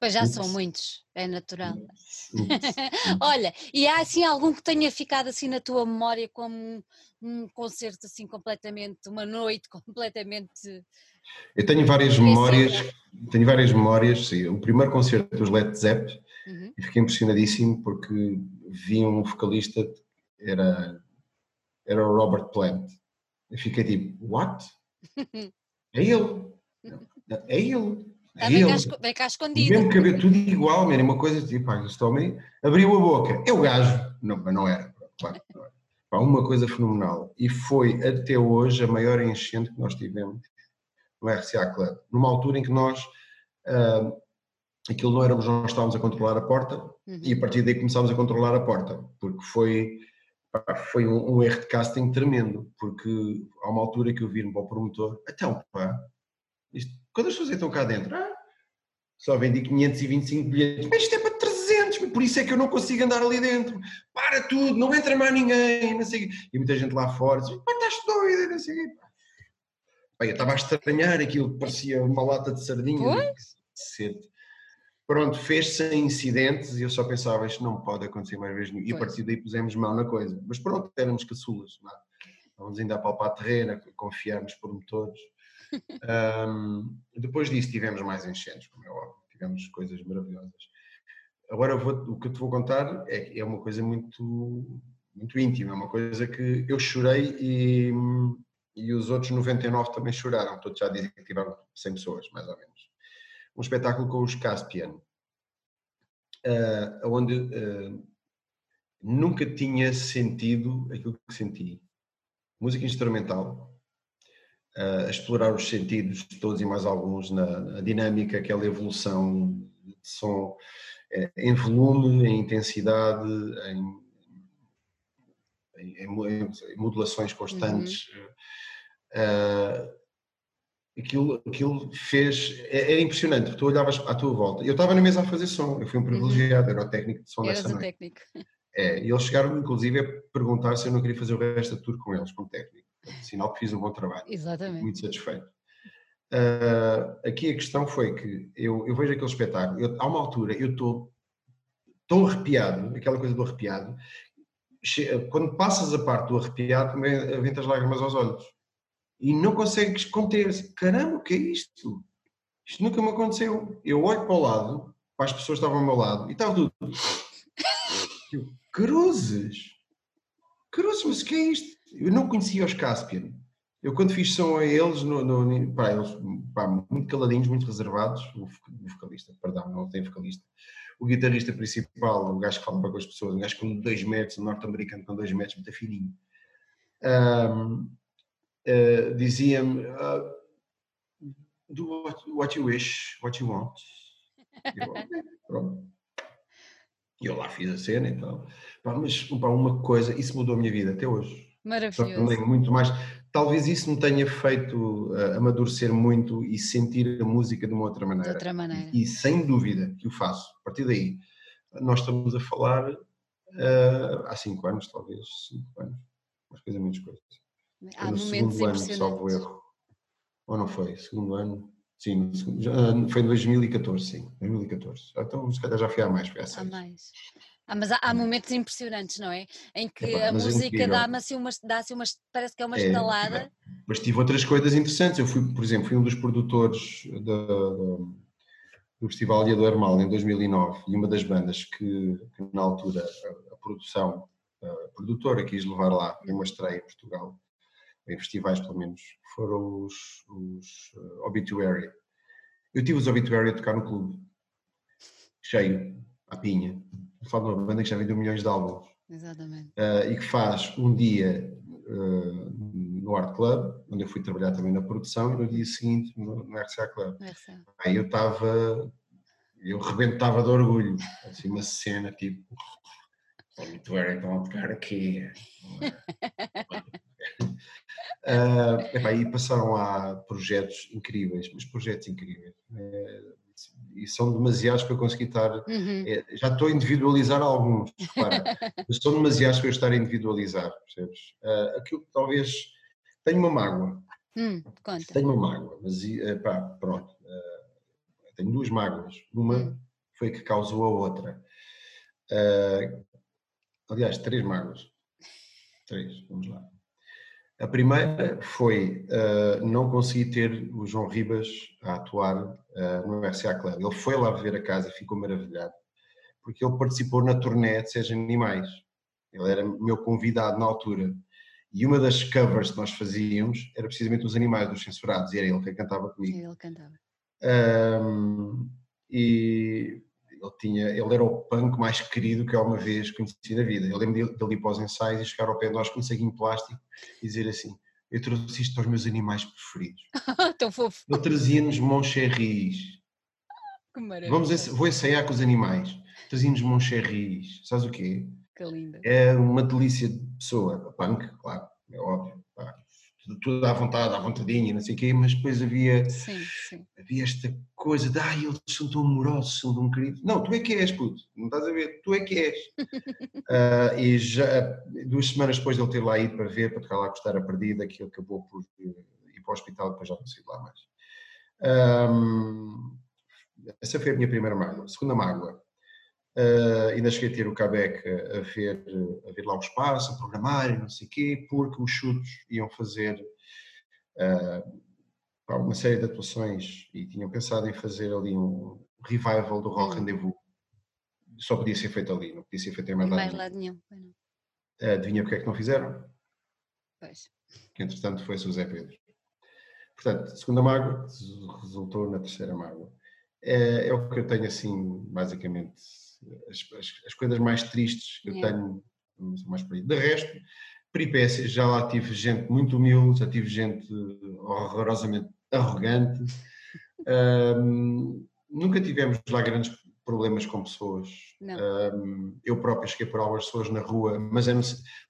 Pois já são muitos, é natural. Olha, e há assim algum que tenha ficado assim na tua memória como um, um concerto assim completamente, uma noite completamente. Eu tenho várias memórias, tenho várias memórias, sim. O primeiro concerto dos Led Zeppelin, uhum. e fiquei impressionadíssimo porque vi um vocalista, era, era o Robert Plant. Eu fiquei tipo, what? É ele. É ele. É ele. Vem cá, escondido. Mesmo cabelo tudo igual, mesmo uma coisa tipo, ah, este homem abriu a boca. É o gajo. Não, mas não era. Claro, não era. Pá, uma coisa fenomenal. E foi até hoje a maior enchente que nós tivemos no RCA Club. Numa altura em que nós, uh, aquilo não éramos nós estávamos a controlar a porta uhum. e a partir daí começámos a controlar a porta, porque foi foi um, um, erro de casting tremendo, porque há uma altura que eu vi-me para o promotor, então pá, isto, quantas pessoas estão cá dentro? Ah, só vendi 525 bilhetes, mas isto é para 300, por isso é que eu não consigo andar ali dentro, para tudo, não entra mais ninguém, não sei E muita gente lá fora diz, pá, estás doida, não sei Pá, eu estava a estranhar aquilo, parecia uma lata de sardinha. Cedo pronto, fez-se incidentes e eu só pensava, isto não pode acontecer mais vezes. E a partir daí pusemos mão na coisa. Mas pronto, éramos caçulas, não é? Vamos ainda a palpar a terreno, confiar nos promotores. Um, depois disso tivemos mais enchentes, como é óbvio, tivemos coisas maravilhosas. Agora vou, o que eu te vou contar é, é uma coisa muito, muito íntima, é uma coisa que eu chorei e, e os outros 99 também choraram, todos já dizem que tiveram 100 pessoas, mais ou menos um espetáculo com os Caspian, uh, onde uh, nunca tinha sentido aquilo que senti. Música instrumental, a explorar os sentidos todos e mais alguns na, na dinâmica, aquela evolução de som em volume, em intensidade, em, em, em modulações constantes. Uhum. Uh, aquilo, aquilo fez. É, era impressionante, tu olhavas à tua volta. Eu estava na mesa a fazer som, eu fui um privilegiado, era o técnico de som Eras dessa noite. técnico. É, e eles chegaram, inclusive, a perguntar se eu não queria fazer o resto da tour com eles, como técnico. Sinal que fiz um bom trabalho. Exatamente. Muito satisfeito. Uh, aqui a questão foi que eu, eu vejo aquele espetáculo, eu, há uma altura eu estou tão arrepiado, aquela coisa do arrepiado, quando passas a parte do arrepiado, vem as lágrimas aos olhos e não consegues conter. Caramba, o que é isto? Isto nunca me aconteceu. Eu olho para o lado, para as pessoas que estavam ao meu lado, e estava tudo. Eu, cruzes! Cruzes, mas o que é isto? Eu não conhecia os Caspian. Eu quando fiz som a eles, no, no, pá, eles pá, muito caladinhos, muito reservados, o vocalista, perdão, não tem vocalista, o guitarrista principal, o gajo que fala para com as pessoas, um gajo com dois metros, um norte-americano com dois metros, muito fininho, um, uh, eh, dizia-me uh, do what, what, you wish, what you want. Eu, pronto. E eu lá fiz a cena e então, tal. mas pá, uma coisa, isso mudou a minha vida até hoje. Maravilhoso. Muito mais talvez isso me tenha feito uh, amadurecer muito e sentir a música de uma outra maneira. De outra maneira. E, e sem dúvida que o faço. A partir daí, nós estamos a falar uh, há cinco anos, talvez, cinco anos, mas coisa menos coisas. Há no momentos segundo ano, salvo erro. Ou não foi? Segundo ano? Sim, segundo, já, foi em 2014, sim, 2014. Então, se calhar já foi há mais, foi há. Há mais. Ah, mas há, há, momentos impressionantes, não é? Em que a é música é dá-me assim uma, dá assim uma, parece que é uma é, estalada. É, mas tive outras coisas interessantes. Eu fui, por exemplo, fui um dos produtores da, do Festival Dia do Hermal em 2009 e uma das bandas que, que na altura a, a, produção, a produtora quis levar lá em uma estreia em Portugal, em festivais pelo menos, foram os, os uh, Obituary. Eu tive os Obituary a tocar no clube, cheio, à pinha falo de uma banda que já vendeu milhões de álbuns. Exatamente. Uh, e que faz um dia uh, no Art Club, onde eu fui trabalhar também na produção, e no dia seguinte no, no RCA Club. RCA. Aí eu estava, eu rebentava de orgulho, assim uma cena tipo, muito era estão a tocar aqui. uh, epá, e passaram lá projetos incríveis, mas projetos incríveis. Uh, e são demasiados para eu conseguir estar. Uhum. É, já estou a individualizar alguns, repara, mas são demasiados para eu estar a individualizar, percebes? Uh, aquilo que talvez. Tenho uma mágoa. Hum, tenho uma mágoa, mas uh, pá, pronto. Uh, tenho duas mágoas. Uma hum. foi que causou a outra. aliás, três mágoas. Três, vamos lá. A primeira foi uh, não conseguir ter o João Ribas a atuar uh, no RCA Club. Ele foi lá ver a casa e ficou maravilhado, porque ele participou na turnê de Seja Animais. Ele era meu convidado na altura. E uma das covers que nós fazíamos era precisamente os animais dos censurados, e era ele que cantava comigo. Ele cantava. Um, e ele, tinha, ele era o punk mais querido que alguma vez conheci na vida. Eu lembro dele, ir para os ensaios e chegar ao pé de nós com um saquinho de plástico e dizer assim: Eu trouxe isto aos meus animais preferidos. Tão fofo. Ele trazia-nos moncherris. Que maravilha. Vamos, vou ensaiar com os animais. Trazia-nos moncherris. Sabes o quê? Que linda. É uma delícia de pessoa. Punk, claro, é óbvio. Tudo à vontade, à vontadinha, não sei o quê, mas depois havia, sim, sim. havia esta coisa de ai, eles são tão amorosos, são tão queridos. Não, tu é que és, puto, não estás a ver, tu é que és. uh, e já duas semanas depois de ele ter lá ido para ver, para tocar lá a Costara Perdida, que ele acabou por ir para o hospital, depois já não saí lá mais. Um, essa foi a minha primeira mágoa. A segunda mágoa, Uh, ainda cheguei a ter o Cabec a ver, a ver lá o espaço, a programar e não sei o quê, porque os chutos iam fazer uh, uma série de atuações e tinham pensado em fazer ali um revival do Rock hum. Rendezvous. Só podia ser feito ali, não podia ser feito em mais, mais lado nenhum. nenhum. Uh, adivinha porque é que não fizeram? Pois. Que entretanto foi o José Pedro. Portanto, segunda mágoa resultou na terceira mágoa. É, é o que eu tenho assim, basicamente, as, as, as coisas mais tristes que eu tenho, mais por aí. De resto, peripécias, já lá tive gente muito humilde, já tive gente horrorosamente arrogante. Um, nunca tivemos lá grandes problemas com pessoas. Um, eu próprio cheguei por algumas pessoas na rua, mas é no,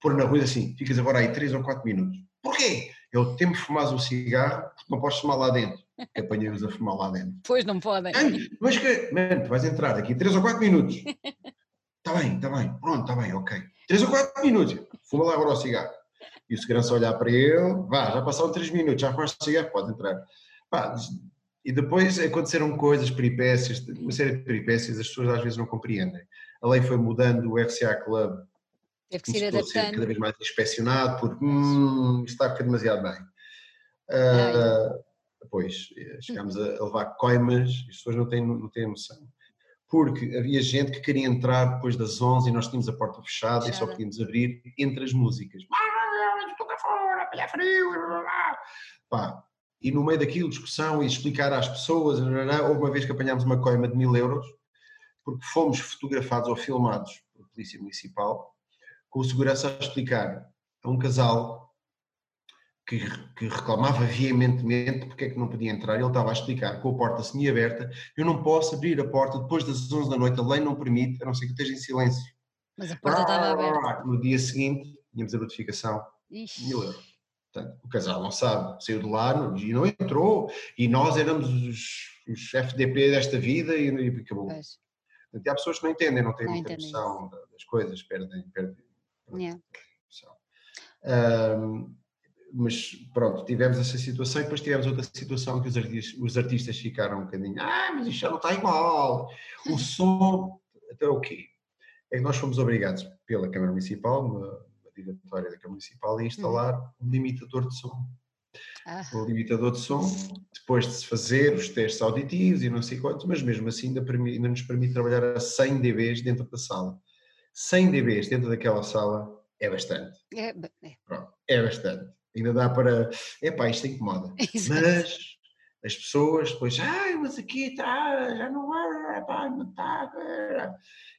pôr na rua assim, ficas agora aí 3 ou 4 minutos. Porquê? Eu tempo fumas um cigarro, porque não podes fumar lá dentro apanhei-os a fumar lá dentro. Pois não podem. mas que, mano, tu vais entrar daqui 3 ou 4 minutos. Está bem, está bem, pronto, está bem, ok. 3 ou 4 minutos, fuma lá agora o cigarro. E o segurança olhar para ele, vá, já passaram três minutos, já podes chegar, pode entrar. Pá, e depois aconteceram coisas, peripécias, uma série de peripécias, as pessoas às vezes não compreendem. A lei foi mudando, o FCA Club Teve que ser adaptando. cada vez mais inspecionado, porque hum, isto está a ficar demasiado bem. Uh, pois, eh, chegámos a levar coimas, as pessoas não têm, não têm noção. Porque havia gente que queria entrar depois das 11 e nós tínhamos a porta fechada, fechada. e só podíamos abrir entre as músicas. Ah, estou cá fora, frio, pá. E no meio daquilo, discussão e explicar às pessoas, houve uma vez que apanhámos uma coima de mil euros, porque fomos fotografados ou filmados pela Polícia Municipal, com o segurança a explicar a um casal que, que, reclamava veementemente porque é que não podia entrar, ele estava a explicar com a porta semi-aberta, eu não posso abrir a porta depois das 11 da noite, a lei não permite, a não ser que esteja em silêncio. Mas a porta estava aberta. No dia seguinte, tínhamos a notificação, mil euros. Portanto, o casal não sabe, saiu de lá e não entrou, e nós éramos os, os FDP desta vida e, e acabou. Pois. Portanto, há pessoas que não entendem, não têm não muita noção das coisas, perdem, perdem. Yeah. Um, mas pronto, tivemos essa situação e depois tivemos outra situação que os artistas, os artistas ficaram um bocadinho, ah, mas isto já não está igual, o som, até o quê? É que nós fomos obrigados pela Câmara Municipal, uma, diretória da Câmara Municipal, a instalar uhum. um limitador de som. Ah. Um limitador de som, depois de se fazer os testes auditivos e não sei quantos, mas mesmo assim ainda, ainda nos permite trabalhar a 100 dBs dentro da sala. 100 dBs dentro daquela sala é bastante. É, é. Pronto, é bastante ainda dá para. Epá, isto incomoda. Mas as pessoas depois, ai, mas aqui está, já não é, pá, não está.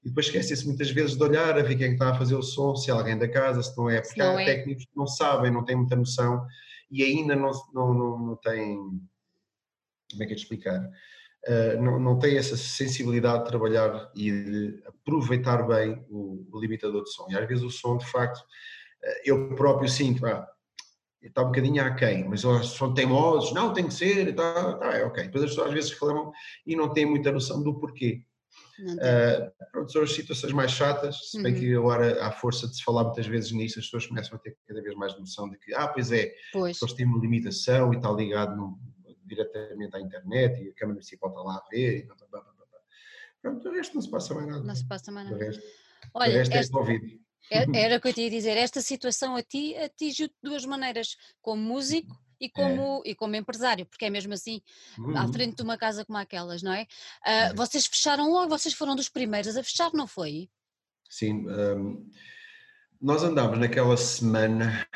E depois esquecem-se muitas vezes de olhar a ver quem está a fazer o som, se é alguém da casa, se não é, porque não há é. técnicos que não sabem, não têm muita noção e ainda não, não, não, não têm. Como é que é de explicar? Uh, não, não tem essa sensibilidade de trabalhar e de aproveitar bem o, o limitador de som. E às vezes o som, de facto, uh, eu próprio sinto, ah, está um bocadinho aquém, mas eles são teimosos, não, tem que ser, tá, tá, é ok. Depois as pessoas às vezes reclamam e não têm muita noção do porquê. Uh, pronto, são as situações mais chatas, se bem uhum. que agora há força de se falar muitas vezes nisso, as pessoas começam a ter cada vez mais noção de que, ah, pois é, pois. eles têm uma limitação e está ligado no, diretamente à internet e a Câmara Municipal está lá a ver e blá, blá, blá, blá. Pronto, o resto não se passa mais nada. Não se passa mais nada. O resto, Olha, o resto é esta... é Covid. É, era o que eu te ia dizer, esta situação a ti atingiu de duas maneiras, como músico e é. como, é. e como empresário, porque é mesmo assim, uhum. à frente de uma casa como aquelas, não é? Uh, vocês fecharam logo, vocês foram dos primeiros a fechar, não foi? Sim, um, nós andámos naquela semana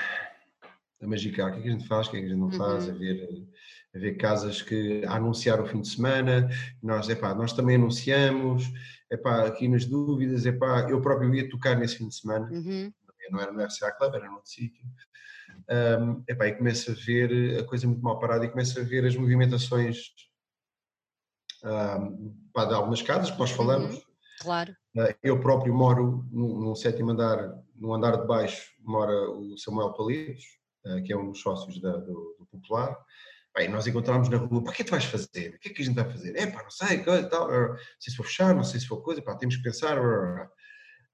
a magicar, o que é que a gente faz, o que é que a gente não faz, uhum. a ver a ver casas que a anunciar o fim de semana, nós, epá, nós também anunciamos, epá, aqui nas dúvidas, epá, eu próprio ia tocar nesse fim de semana, uhum. não era no FCA Club, era noutro sítio, um, epá, e começo a ver a coisa muito mal parada e começo a ver as movimentações um, pá, de algumas casas que nós uhum. falamos. Uhum. Claro. Uh, eu próprio moro num, num, sétimo andar, no andar de baixo mora o Samuel Palidos, uh, que é um dos sócios da, do, do Popular, Bem, nós encontramos na rua, para que tu vais fazer? O que é que a gente vai fazer? É pá, não sei, coisa, tal, não sei se vou fechar, não sei se for coisa, pá, temos que pensar.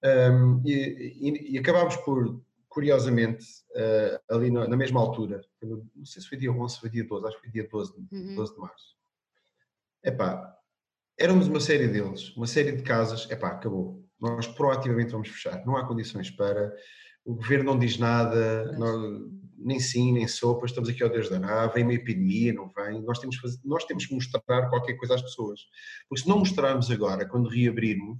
Um, e, e, e, acabámos por, curiosamente, uh, ali na, na, mesma altura, não sei se foi dia 11, foi dia 12, acho que foi dia 12, uhum. 12 de março. É pá, éramos uma série deles, uma série de casas, é pá, acabou. Nós proativamente vamos fechar, não há condições para, o governo não diz nada, nem sim, nem sopa, estamos aqui ao Deus da nave, vem uma epidemia, não vem, nós temos, fazer, nós temos que mostrar qualquer coisa às pessoas, porque se não mostrarmos agora, quando reabrirmos,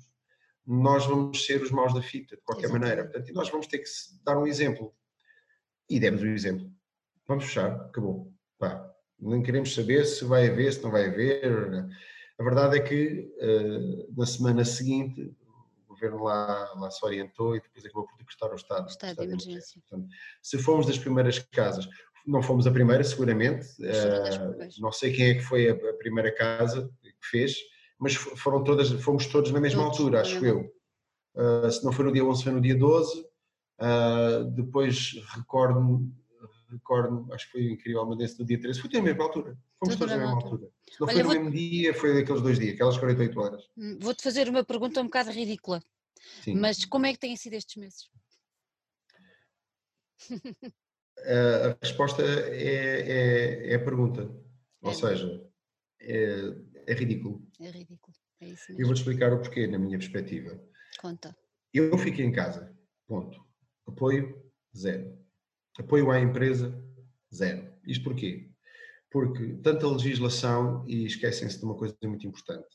nós vamos ser os maus da fita, de qualquer maneira, portanto, nós vamos ter que dar um exemplo, e demos um exemplo, vamos fechar, acabou, Pá, não queremos saber se vai haver, se não vai haver, a verdade é que uh, na semana seguinte governo lá, lá se orientou e depois acabou por decretar o estado, o estado, de emergência. Portanto, se fomos das primeiras casas, não fomos a primeira, seguramente, uh, não sei quem é que foi a, primeira casa que fez, mas foram todas, fomos todos na mesma todos, altura, acho eu. Uh, se não foi no dia 11, foi no dia 12. Uh, eh, depois recordo recordo acho que foi incrível, uma desse do dia 13, foi na mesma altura. Fomos todos na mesma altura. altura. Se não Olha, foi no mesmo dia, foi daqueles dois dias, aquelas 48 horas. Hum, vou-te fazer uma pergunta um bocado ridícula. Sim. Mas como é que têm sido estes meses? a resposta é, é, é a pergunta. Ou é. seja, é, é, ridículo. É ridículo. É isso mesmo. Eu vou-te explicar o porquê, na minha perspectiva. Conta. Eu fiquei em casa. Ponto. Apoio, zero. Apoio à empresa, zero. Isto porquê? Porque tanta legislação, e esquecem-se de uma coisa muito importante.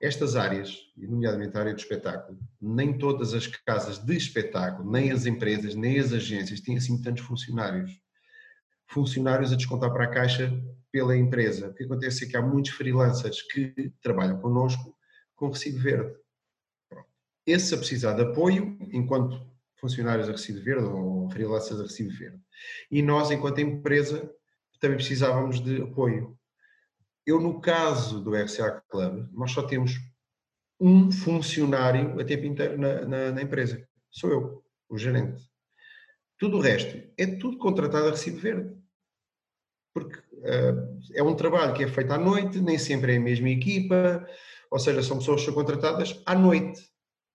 Estas áreas, nomeadamente a área do espetáculo, nem todas as casas de espetáculo, nem as empresas, nem as agências têm assim tantos funcionários. Funcionários a descontar para a caixa pela empresa. O que acontece é que há muitos freelancers que trabalham connosco com recibo verde. Esse a precisar de apoio, enquanto funcionários a recibo verde ou freelancers a recibo verde. E nós, enquanto empresa, também precisávamos de apoio. Eu, no caso do RCA Club, nós só temos um funcionário a tempo inteiro na, na, na empresa. Sou eu, o gerente. Tudo o resto é tudo contratado a recibo verde. Porque uh, é um trabalho que é feito à noite, nem sempre é a mesma equipa, ou seja, são pessoas que são contratadas à noite.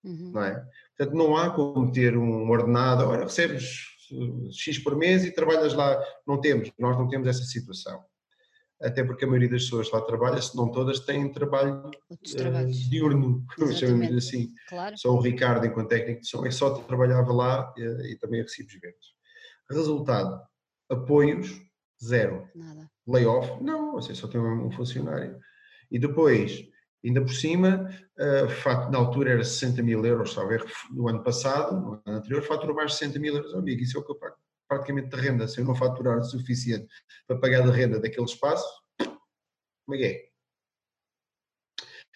Uhum. Não é? Portanto, não há como ter um ordenado, ora, recebes eh, X por mês e trabalhas lá. Não temos, nós não temos essa situação até porque a maioria das pessoas lá trabalha, se não todas, têm trabalho uh, diurno, chamamos assim. Claro. Só o Ricardo, enquanto técnico de som, é só trabalhava lá e, e também recibos verdes. Resultado, apoios, zero. Nada. Layoff, não, você só tem um funcionário. E depois, ainda por cima, uh, na altura era 60 mil euros, sabe? no ano passado, no ano anterior, faturou mais de 60 mil euros, amigo, isso é o que eu pago praticamente de renda, se eu não faturar o suficiente para pagar de renda daquele espaço, como é que é?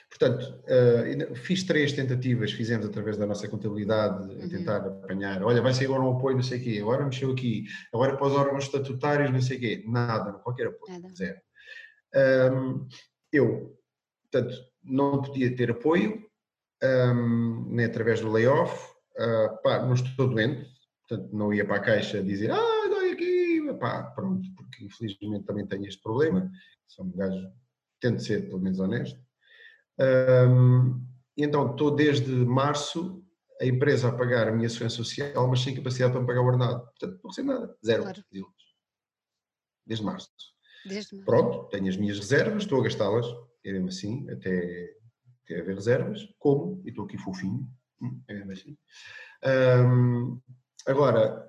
Portanto, uh, fiz três tentativas, fizemos através da nossa contabilidade, a uhum. tentar apanhar, olha, vai ser agora um apoio, não sei o quê, agora mexeu aqui, agora para os órgãos estatutários, não sei o quê, nada, qualquer apoio, nada. zero. Um, eu, portanto, não podia ter apoio, um, nem através do layoff, uh, pá, não estou doente, portanto não ia para a caixa dizer, ah, dói aqui, pá, pronto, porque infelizmente também tenho este problema, sou um gajo, tento ser pelo menos honesto. Um, então estou desde março a empresa a pagar a minha segurança social, mas sem capacidade para me pagar o ordenado. Portanto, não recebo nada, zero. Claro. Desde março. Desde março. Pronto, tenho as minhas reservas, estou a gastá-las, é mesmo assim, até, até haver reservas, como, e estou aqui fofinho, hum, é mesmo assim. Um, Agora,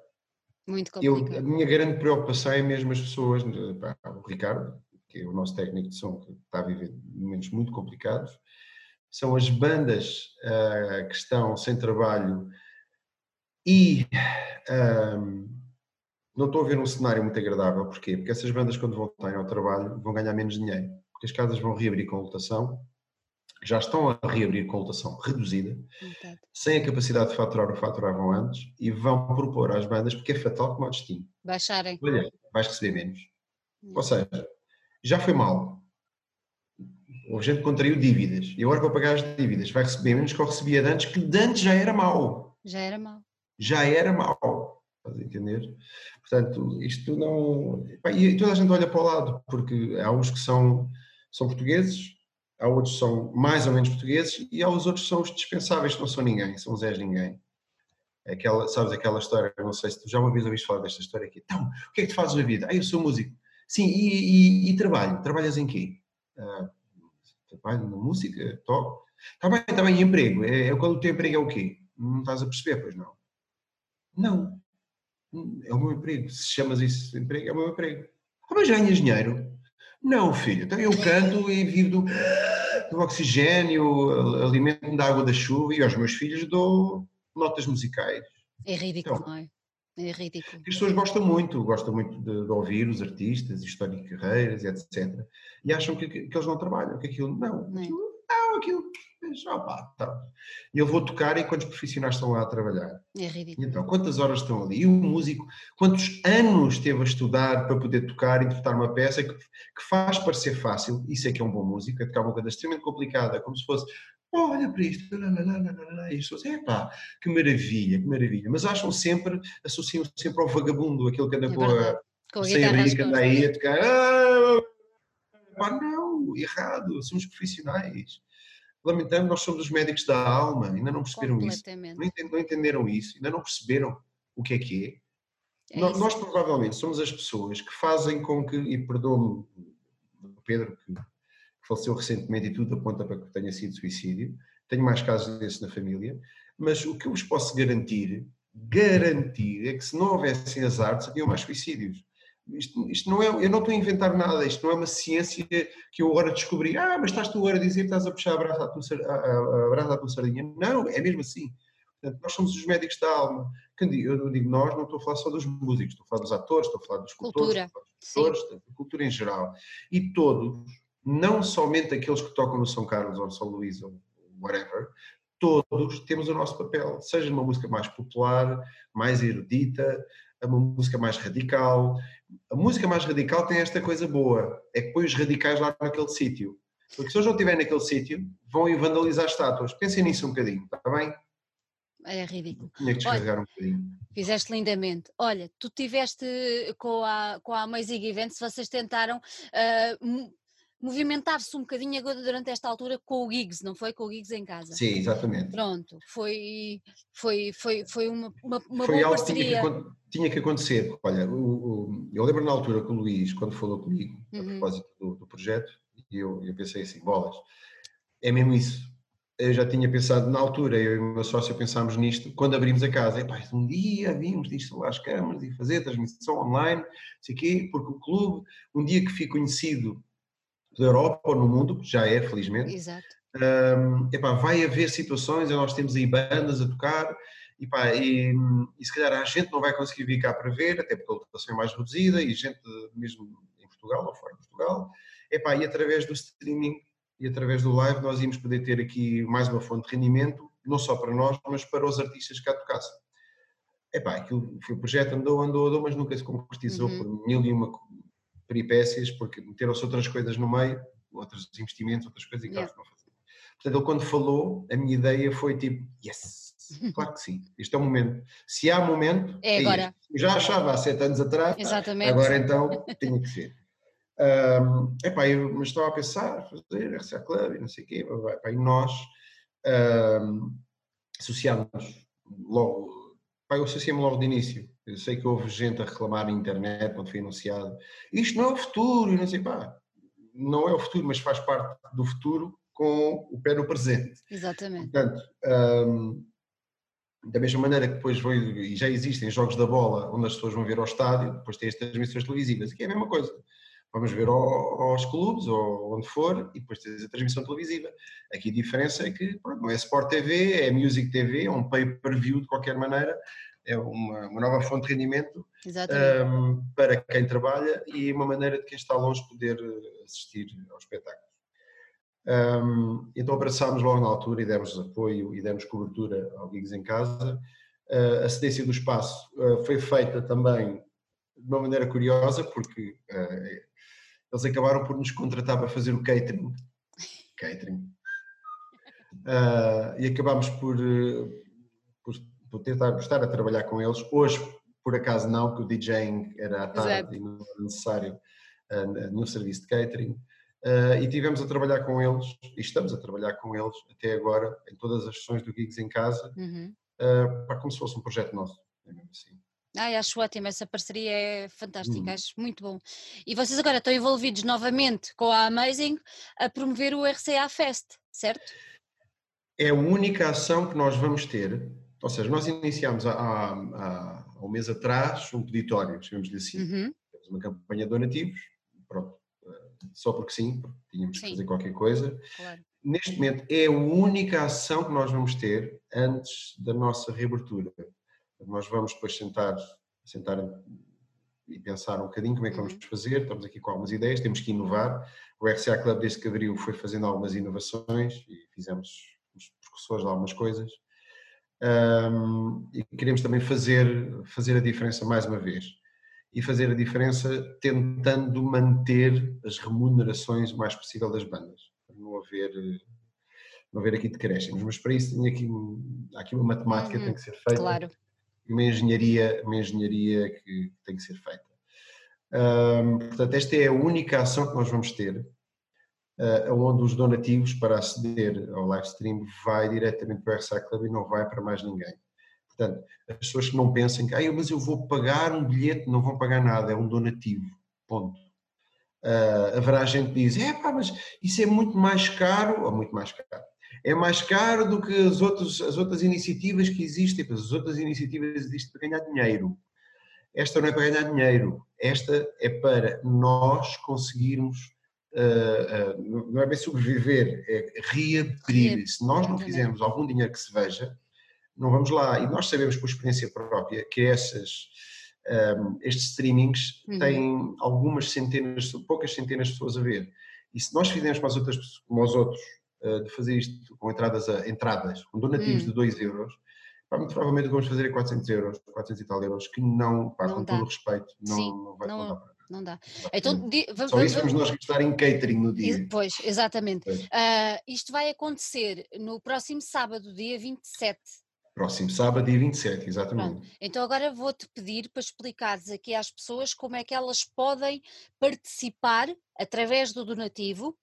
eu, a minha grande preocupação é mesmo as pessoas, pá, o Ricardo, que é o nosso técnico de som, que está a viver momentos muito complicados, são as bandas uh, que estão sem trabalho e um, não estou a ver um cenário muito agradável. Porquê? Porque essas bandas, quando voltarem ao trabalho, vão ganhar menos dinheiro, porque as casas vão reabrir com lotação já estão a reabrir com lotação reduzida, sem a capacidade de faturar o que faturavam antes, e vão propor às bandas, porque é fatal como o destino. Baixarem. Olha, vais receber menos. Ou seja, já foi mal. Houve gente que contraiu dívidas, e agora para pagar as dívidas vai receber menos que eu recebia de antes, que de antes já era mau. Já era mau. Já era mau. Estás a entender? Portanto, isto não. E toda a gente olha para o lado, porque há uns que são, são portugueses, há outros que são mais ou menos portugueses e há os outros que são os dispensáveis, que não são ninguém, são os Zés ninguém. Aquela, sabes aquela história, não sei se tu já uma vez ouviste falar desta história aqui. Então, o que é que tu fazes na vida? Ah, eu sou músico. Sim, e, e, e trabalho? Trabalhas em quê? Uh, trabalho na música, toco. Está bem, está bem, e emprego? É, é, quando o teu emprego é o quê? Não estás a perceber, pois não? Não. É o meu emprego. Se chamas isso de emprego, é o meu emprego. Ah, mas ganhas dinheiro? Não, filho, então eu canto e vivo do, do oxigênio, alimento-me da água da chuva e aos meus filhos dou notas musicais. É ridículo, então, não é? É ridículo. As pessoas gostam muito, gostam muito de, de ouvir os artistas, história de carreiras, etc. E acham que, que, que, eles não trabalham, que aquilo não. não. Aquilo, não, aquilo opa, tá. Eu vou tocar e quantos profissionais estão lá a trabalhar? É ridículo. Então, quantas horas estão ali? E o músico, quantos anos teve a estudar para poder tocar e interpretar uma peça que, que faz parecer fácil, isso é que é um bom músico, é tocar uma coisa extremamente complicada, como se fosse olha para isto, e as pessoas, epá, que maravilha, que maravilha. Mas acham sempre, associam sempre ao vagabundo, aquele que anda é com a, com a guitarra que anda aí a tocar, ah, pá, não, errado, somos profissionais lamentamos, nós somos os médicos da alma, ainda não perceberam isso. Não, entenderam isso, ainda não perceberam o que é que é. É nós, nós, provavelmente somos as pessoas que fazem com que, e perdoe-me o Pedro, que faleceu recentemente e tudo aponta para que tenha sido suicídio, tenho mais casos desses na família, mas o que eu vos posso garantir, garantir, é que se não houvessem as artes, haviam mais suicídios. Isto, isto, não é, eu não estou a inventar nada, isto não é uma ciência que eu agora descobri, ah, mas estás tu agora a dizer que estás a puxar a brasa à tua, a, a, a brasa à tua sardinha. Não, é mesmo assim. Portanto, nós somos os médicos da alma. Eu digo nós, não estou a falar só dos músicos, estou a falar dos atores, estou a falar dos cultores, cultura. dos atores, da cultura em geral. E todos, não somente aqueles que tocam no São Carlos ou no São Luís ou whatever, todos temos o nosso papel, seja numa música mais popular, mais erudita, uma música mais radical. A música mais radical tem esta coisa boa, é que põe os radicais lá naquele sítio. Porque se eles não estiverem naquele sítio, vão ir vandalizar estátuas. Pensem nisso um bocadinho, está bem? É ridículo. Tinha que descarregar Olha, um bocadinho. Fizeste lindamente. Olha, tu tiveste com a, com a Amazing Events, vocês tentaram uh, movimentar-se um bocadinho agora durante esta altura com o Gigs, não foi? Com o Gigs em casa. Sim, exatamente. Pronto, foi, foi, foi, foi uma, uma, uma foi boa algo parceria. Tinha que, tinha que acontecer. Olha, o, o, eu lembro na altura que o Luís, quando falou comigo uhum. a propósito do, do projeto, e eu, eu pensei assim, bolas, é mesmo isso. Eu já tinha pensado na altura, eu e o meu sócio pensámos nisto, quando abrimos a casa, Epá, um dia vimos de instalar as câmaras e fazer transmissão online, sei quê, porque o clube, um dia que fique conhecido da Europa ou no mundo, já é, felizmente. Exato. Um, epá, vai haver situações nós temos aí bandas a tocar epá, e, e se calhar a gente não vai conseguir vir cá para ver, até porque a lotação é mais reduzida e gente mesmo em Portugal ou fora de Portugal, epá, e através do streaming e através do live nós íamos poder ter aqui mais uma fonte de rendimento, não só para nós, mas para os artistas que cá tocassem. Epá, aquilo o projeto andou, andou, andou, mas nunca se concretizou uhum. por mil e uma peripécias, porque meteram-se outras coisas no meio, outros investimentos, outras coisas e yeah. não fazer. Portanto, ele quando falou, a minha ideia foi tipo, yes, claro que sim, este é o momento. Se há momento, é, é agora. Eu já achava há sete anos atrás, Exatamente. agora então tinha que ser. Um, epá, eu, mas estava a pensar, fazer RCA Club e não sei o quê, epá, e nós um, associámos logo, epá, eu associei-me logo de início, eu sei que houve gente a reclamar na internet quando foi anunciado. Isto não é o futuro, não sei pá. Não é o futuro, mas faz parte do futuro com o pé no presente. Exatamente. Portanto, um, da mesma maneira que depois vão, e já existem jogos da bola onde as pessoas vão ver ao estádio, depois tem as transmissões televisivas, que é a mesma coisa. Vamos ver ao, aos clubes ou onde for e depois tens a transmissão televisiva. Aqui a diferença é que pronto, não é Sport TV, é Music TV, é um pay-per-view de qualquer maneira é uma, uma nova fonte de rendimento um, para quem trabalha e uma maneira de quem está longe poder eh, assistir ao espetáculo. Um, então abraçámos logo na altura e demos apoio e demos cobertura ao Gigs em Casa. Uh, a cedência do espaço uh, foi feita também de uma maneira curiosa, porque uh, eles acabaram por nos contratar para fazer o catering. Catering. e acabámos por, por tentar estar a trabalhar com eles. Hoje, por acaso, não, que o DJing era à tarde Exato. e não era necessário uh, no serviço de catering. Uh, e tivemos a trabalhar com eles, e estamos a trabalhar com eles até agora, em todas as sessões do Gigs em Casa, uhum. uh, como se fosse um projeto nosso. É mesmo assim. Ai, acho ótimo, essa parceria é fantástica, hum. acho muito bom. E vocês agora estão envolvidos novamente com a Amazing a promover o RCA Fest, certo? É a única ação que nós vamos ter ou seja, nós iniciámos há, há, há um mês atrás um peditório, chamamos-lhe assim. Uhum. Temos uma campanha de donativos, pronto, eh, só porque sim, porque tínhamos sim. que fazer qualquer coisa. Claro. Neste momento é a única ação que nós vamos ter antes da nossa reabertura. Nós vamos depois sentar, sentar e pensar um bocadinho como é que vamos uhum. fazer, estamos aqui com algumas ideias, temos que inovar. O RCA Club desde que abriu foi fazendo algumas inovações e fizemos os professores de algumas coisas um, e queremos também fazer, fazer a diferença mais uma vez. E fazer a diferença tentando manter as remunerações o mais possível das bandas, para não haver, não haver aqui decréscimos. Mas para isso tem aqui, há aqui uma matemática uhum, que tem que ser feita. Claro. Uma engenharia, uma engenharia que tem que ser feita. Um, portanto, esta é a única ação que nós vamos ter onde os donativos para aceder ao live stream vai diretamente para o RSA Club e não vai para mais ninguém. Portanto, as pessoas que não pensem que, ah, mas eu vou pagar um bilhete, não vão pagar nada, é um donativo, ponto. Uh, haverá gente que diz, é pá, mas isso é muito mais caro, ou muito mais caro, é mais caro do que as outras, as outras iniciativas que existem, pois as outras iniciativas existem para ganhar dinheiro. Esta não é para ganhar dinheiro, esta é para nós conseguirmos, uh, uh, não é bem sobreviver, é reabrir. Se nós não fizermos algum dinheiro que se veja, não vamos lá. E nós sabemos por experiência própria que essas, um, ehm, estes streamings uhum. têm algumas centenas, poucas centenas de pessoas a ver. E se nós fizermos para as outras, como os outros, uh, de fazer isto com entradas, a, entradas com donativos uhum. de 2 euros, pá, muito provavelmente vamos fazer 400 euros, 400 e tal euros, que não, pá, não com dá. todo o respeito, não, Sim, não vai não, não dar para não dá. Então, vamos, Só isso vamos nós gastar em catering no dia. Pois, exatamente. Uh, isto vai acontecer no próximo sábado, dia 27. Próximo sábado, dia 27, exatamente. Pronto. Então agora vou-te pedir para explicares aqui às pessoas como é que elas podem participar através do donativo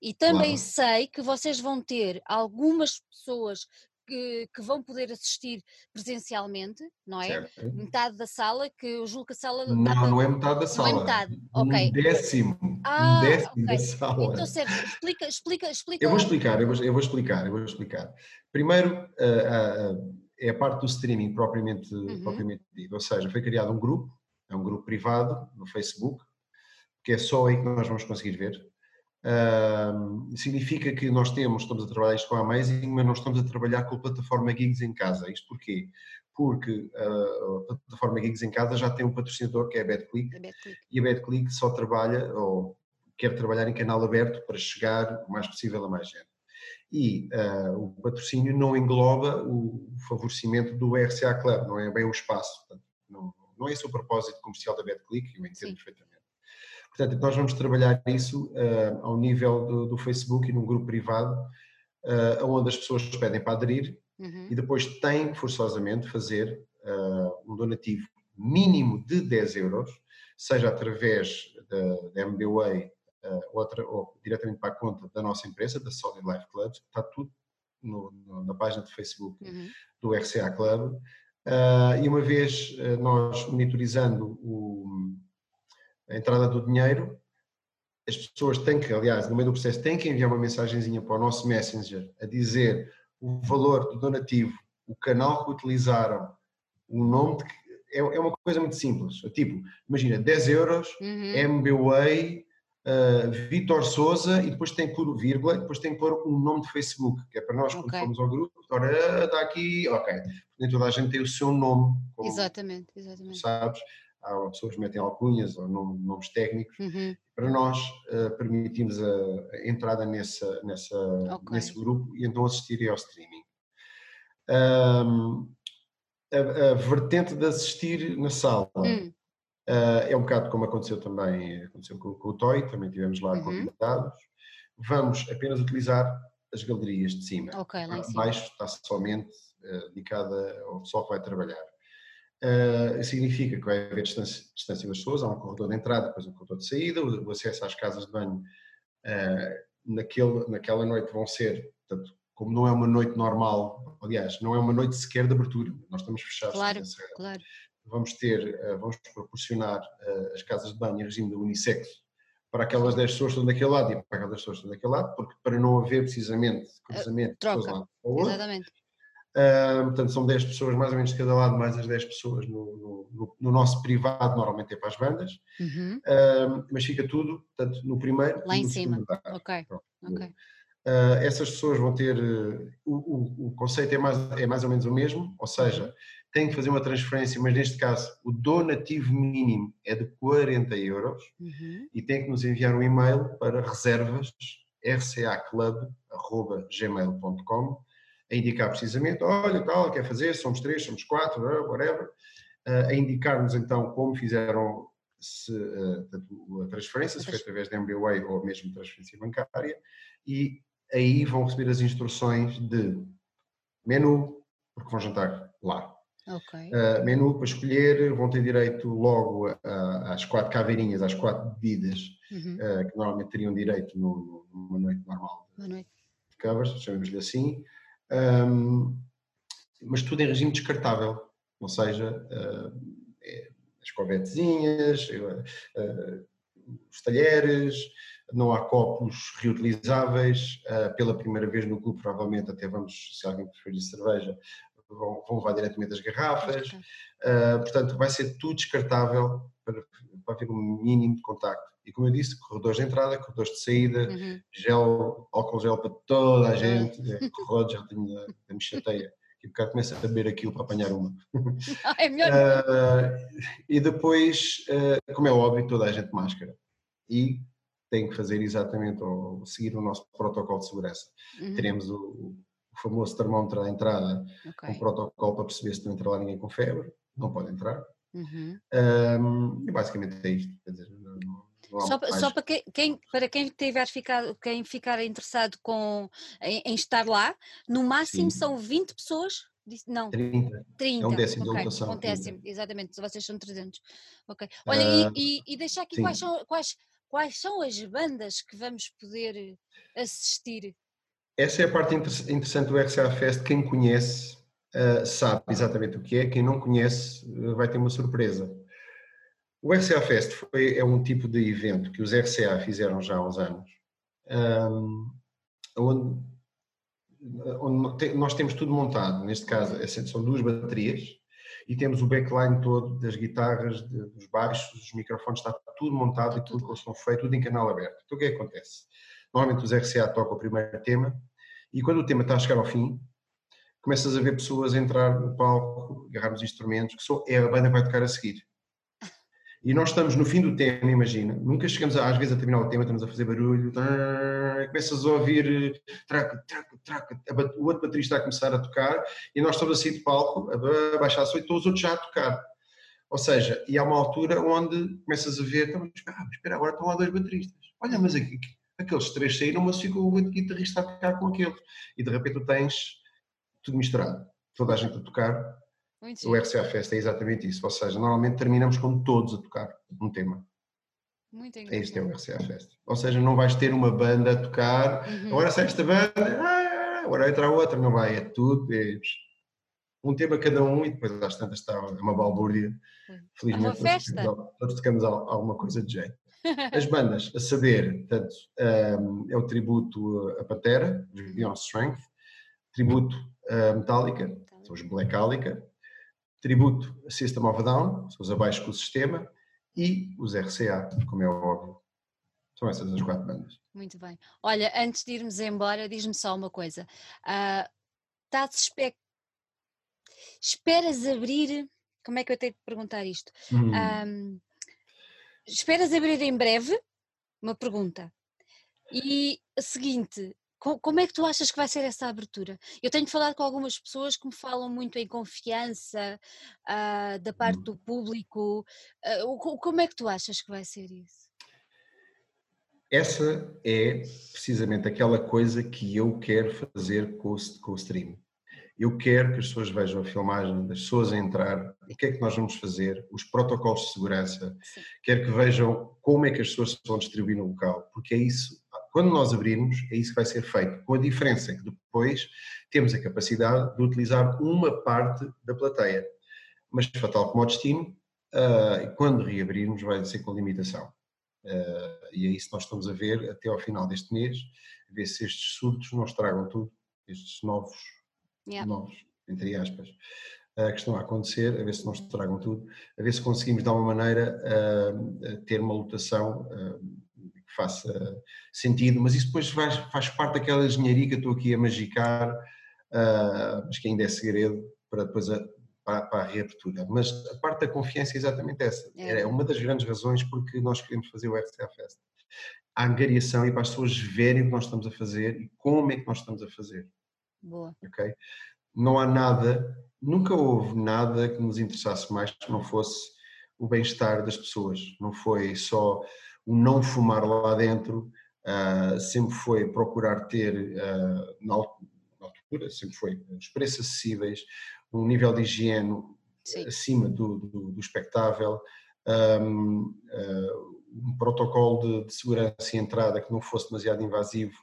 e também claro. sei que vocês vão ter algumas pessoas que, que, vão poder assistir presencialmente, não é? Certo. Metade da sala, que eu julgo que a sala. Não, não é metade da sala. Não é metade, ok. Um décimo. Ah, um décimo okay. da sala. Então, Sérgio, explica, explica, explica. Eu vou explicar, eu vou, eu vou explicar, eu vou explicar. Primeiro, uh, uh, é a parte do streaming propriamente, uhum. propriamente dito, ou seja, foi criado um grupo, é um grupo privado no Facebook, que é só aí que nós vamos conseguir ver. Uh, significa que nós temos, estamos a trabalhar isto com a Amazing, mas nós estamos a trabalhar com a plataforma Gigs em casa. Isto porquê? Porque uh, a plataforma Gigs em casa já tem um patrocinador que é a BetClick, a BetClick. e a BetClick só trabalha ou quer trabalhar em canal aberto para chegar o mais possível a mais gente. E uh, o patrocínio não engloba o favorecimento do RCA Club, não é bem o espaço. Portanto, não, não é esse o propósito comercial da BetClick, eu entendo Sim. perfeitamente. Portanto, nós vamos trabalhar isso uh, ao nível do, do, Facebook e num grupo privado, uh, onde as pessoas pedem para aderir uhum. e depois têm forçosamente fazer uh, um donativo mínimo de 10 euros, seja através da, da MBWay outra, ou diretamente para a conta da nossa empresa, da Solid Life Clubs, está tudo no, no, na página de Facebook uhum. do RCA Club. E uma vez nós monitorizando o, a entrada do dinheiro, as pessoas têm que, aliás, no meio do processo, têm que enviar uma mensagenzinha para o nosso Messenger a dizer o valor do donativo, o canal que utilizaram, o nome de, é, é uma coisa muito simples. Tipo, imagina, 10 euros, uhum. MBWay, uh, Vitor Souza, e depois tem que pôr vírgula, e depois tem que pôr um nome de Facebook, que é para nós, okay. quando fomos ao grupo, ora, está aqui, ok. Nem toda a gente tem o seu nome. Como, exatamente, exatamente. Sabes? Há pessoas que metem alcunhas ou nomes técnicos, uhum. para nós uh, permitimos a, a, entrada nessa, nessa, okay. nesse grupo e então assistirem ao streaming. Um, a, a, vertente de assistir na sala uh, é um bocado como aconteceu também aconteceu com, com o Toy, também tivemos lá uhum. convidados. Vamos apenas utilizar as galerias de cima. Okay, lá Baixo está somente uh, dedicada ao pessoal que vai trabalhar. Uh, significa que vai haver distância, distância, das pessoas, há um corredor de entrada, depois um corredor de saída, o, o acesso às casas de banho uh, naquele, naquela noite vão ser, portanto, como não é uma noite normal, aliás, não é uma noite sequer de abertura, nós estamos fechados. Claro, claro. Vamos ter, uh, vamos proporcionar as casas de banho em regime de unissex para aquelas 10 pessoas que estão daquele lado e para aquelas pessoas que estão daquele lado, porque para não haver precisamente cruzamento de pessoas lá Exatamente Uh, portanto, são 10 pessoas mais ou menos de cada lado, mais as 10 pessoas no, no, no nosso privado, normalmente é para as bandas, uhum. uh, mas fica tudo portanto, no primeiro Lá em cima. Ok. okay. Uh, essas pessoas vão ter. O, o, o, conceito é mais, é mais ou menos o mesmo, ou seja, têm que fazer uma transferência, mas neste caso o donativo mínimo é de 40 euros uhum. e têm que nos enviar um e-mail para reservas rcaclub.gmail.com a indicar precisamente, olha, tal, quer fazer, somos três, somos quatro, whatever, a indicar-nos então como fizeram se, a transferência, se foi através da MBWay ou mesmo transferência bancária, e aí vão receber as instruções de menu, porque vão jantar lá. Okay. Uh, menu para escolher, vão ter direito logo às quatro caveirinhas, às quatro bebidas, uhum. uh, que normalmente teriam direito no, numa noite normal noite. de covers, chamemos-lhe assim. Um, mas tudo em regime descartável, ou seja, é, as covetezinhas, os talheres, não há copos reutilizáveis. pela primeira vez no clube, provavelmente, até vamos, se alguém preferir cerveja, vão, vão levar diretamente as garrafas. portanto, vai ser tudo descartável para, para haver um mínimo de contacto. E como eu disse, corredores de entrada, corredores de saída, uhum. gel, álcool gel para toda a gente, é, corredor, já tenho, a me chateia. E um bocado começa a beber aquilo para apanhar uma. é melhor. Uh, e depois, uh, como é óbvio, toda a gente máscara. E tem que fazer exatamente, ou seguir o nosso protocolo de segurança. Uhum. Teremos o, o, famoso termómetro à entrada, okay. um protocolo para perceber se não entra lá ninguém com febre, não pode entrar. Uhum. Um, e basicamente é isto. Quer dizer, só, só, para, quem, para quem tiver ficado, quem ficar interessado com, em, em estar lá, no máximo Sim. são 20 pessoas? Não, 30. 30. É um décimo okay. de lotação. Um décimo, exatamente, vocês são 300. Ok. Olha, uh, e, e, deixar aqui quais são, quais, quais são as bandas que vamos poder assistir? Essa é a parte interessante do RCA Fest. Quem conhece uh, sabe exatamente o que é, quem não conhece uh, vai ter uma surpresa. O RCA Fest foi, é um tipo de evento que os RCA fizeram já há uns anos, um, onde, onde, nós temos tudo montado, neste caso é são duas baterias, e temos o backline todo das guitarras, de, dos baixos, dos microfones, está tudo montado e tudo com som feito, tudo em canal aberto. Então o que é que acontece? Normalmente os RCA tocam o primeiro tema, e quando o tema está a chegar ao fim, começas a ver pessoas entrar no palco, agarrar os instrumentos, que só é a banda que vai tocar a seguir. E nós estamos no fim do tema, imagina, nunca chegamos a, às vezes a terminar o tema, estamos a fazer barulho, tá, começas a ouvir traca, traca, traca, o outro baterista a começar a tocar e nós estamos assim de palco, a baixar a e todos os outros já a tocar. Ou seja, e há uma altura onde começas a ver, então, ah, espera, agora estão lá dois bateristas. Olha, mas aqui, aqueles três saíram, mas ficou o guitarrista a tocar com aquele. E de repente tu tens tudo misturado, toda a gente a tocar o RCA Fest é exatamente isso, ou seja, normalmente terminamos com todos a tocar um tema. Muito é Este é o RCA Fest. Ou seja, não vais ter uma banda a tocar, uhum. agora sai esta banda, ah, agora entra outra, não vai, é tudo, é um tema cada um e depois às tantas está uma balbúrdia. Felizmente, é festa. Todos, tocamos alguma coisa de jeito. As bandas, a saber, portanto, um, é o tributo a Pantera, os Beyond Strength, tributo a Metallica, são os Blackalica, tributo a System of a Down, são os abaixo do sistema, e os RCA, como é óbvio. São essas as quatro bandas. Muito bem. Olha, antes de irmos embora, diz-me só uma coisa. Uh, estás espe... Esperas abrir. Como é que eu tenho de perguntar isto? Hum. Um, esperas abrir em breve? Uma pergunta. E a seguinte, como é que tu achas que vai ser essa abertura? Eu tenho falado com algumas pessoas que me falam muito em confiança uh, da parte hum. do público. Uh, como é que tu achas que vai ser isso? Essa é precisamente aquela coisa que eu quero fazer com o, com o stream. Eu quero que as pessoas vejam a filmagem das pessoas a entrar, o que é que nós vamos fazer, os protocolos de segurança, Sim. quero que vejam como é que as pessoas se vão distribuir no local, porque é isso quando nós abrirmos, é isso que vai ser feito, com a diferença que depois temos a capacidade de utilizar uma parte da plateia. Mas, fatal como o destino, uh, quando reabrirmos, vai ser com limitação. Uh, e é isso que nós estamos a ver até ao final deste mês, a ver se estes surtos não estragam tudo, estes novos, yeah. novos, entre aspas, uh, que estão a acontecer, a ver se não estragam tudo, a ver se conseguimos de alguma maneira ter uma lotação faça sentido, mas isso depois faz, faz parte daquela engenharia que eu estou aqui a magicar, uh, mas que ainda é segredo para depois a, para, para, a reabertura. Mas a parte da confiança é exatamente essa. É. é uma das grandes razões porque nós queremos fazer o RCA Fest. A angariação e para as pessoas verem o que nós estamos a fazer e como é que nós estamos a fazer. Boa. Ok? Não há nada, nunca houve nada que nos interessasse mais que não fosse o bem-estar das pessoas. Não foi só o não fumar lá dentro, uh, sempre foi procurar ter, uh, na altura, sempre foi os preços acessíveis, um nível de higiene Sim. acima do, do, do expectável, um, uh, um protocolo de, de, segurança e entrada que não fosse demasiado invasivo,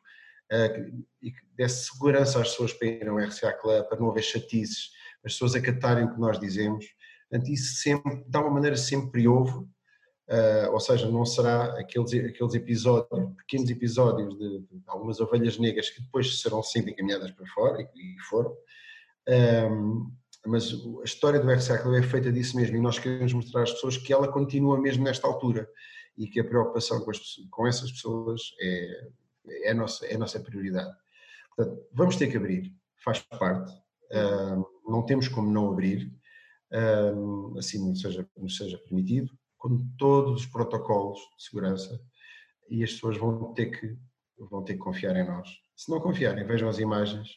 uh, e que desse segurança às pessoas para irem ao RCA Club, para não haver chatices, as pessoas acatarem o que nós dizemos. Portanto, isso sempre, de alguma maneira, sempre houve, uh, ou seja, não será aqueles, aqueles episódios, pequenos episódios de, de, algumas ovelhas negras que depois serão sempre encaminhadas para fora, e, e foram. Um, mas a história do RCA Club é feita disso mesmo e nós queremos mostrar às pessoas que ela continua mesmo nesta altura e que a preocupação com, as, com essas pessoas é, é, a nossa, é a nossa prioridade. Portanto, vamos ter que abrir, faz parte, uh, não temos como não abrir, uh, assim nos seja, nos seja permitido, com todos os protocolos de segurança e as pessoas vão ter que, vão ter que confiar em nós. Se não confiarem, vejam as imagens,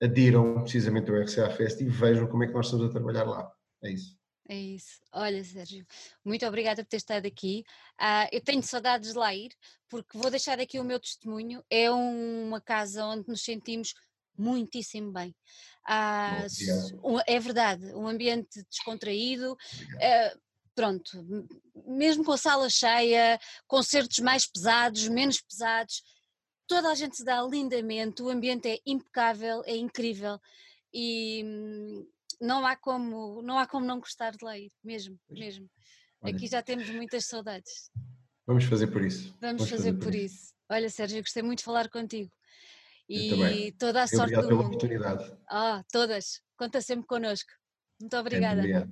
adiram precisamente ao RCA Fest e vejam como é que nós estamos a trabalhar lá. É isso. É isso. Olha, Sérgio, muito obrigada por ter estado aqui. Uh, eu tenho saudades de lá ir, porque vou deixar aqui o meu testemunho. É uma casa onde nos sentimos muitíssimo bem. Uh, é verdade, um ambiente descontraído. Uh, pronto, mesmo com a sala cheia, concertos mais pesados, menos pesados, toda a gente se dá lindamente, o ambiente é impecável, é incrível. E hum, não há como não há como não gostar de ler, mesmo, mesmo. Olha. Aqui já temos muitas saudades. Vamos fazer por isso. Vamos, Vamos fazer, fazer, por isso. isso. Olha, Sérgio, gostei muito de falar contigo. E toda a sorte Obrigado do pela mundo. oportunidade. Ah, todas. Conta sempre connosco. Muito obrigada.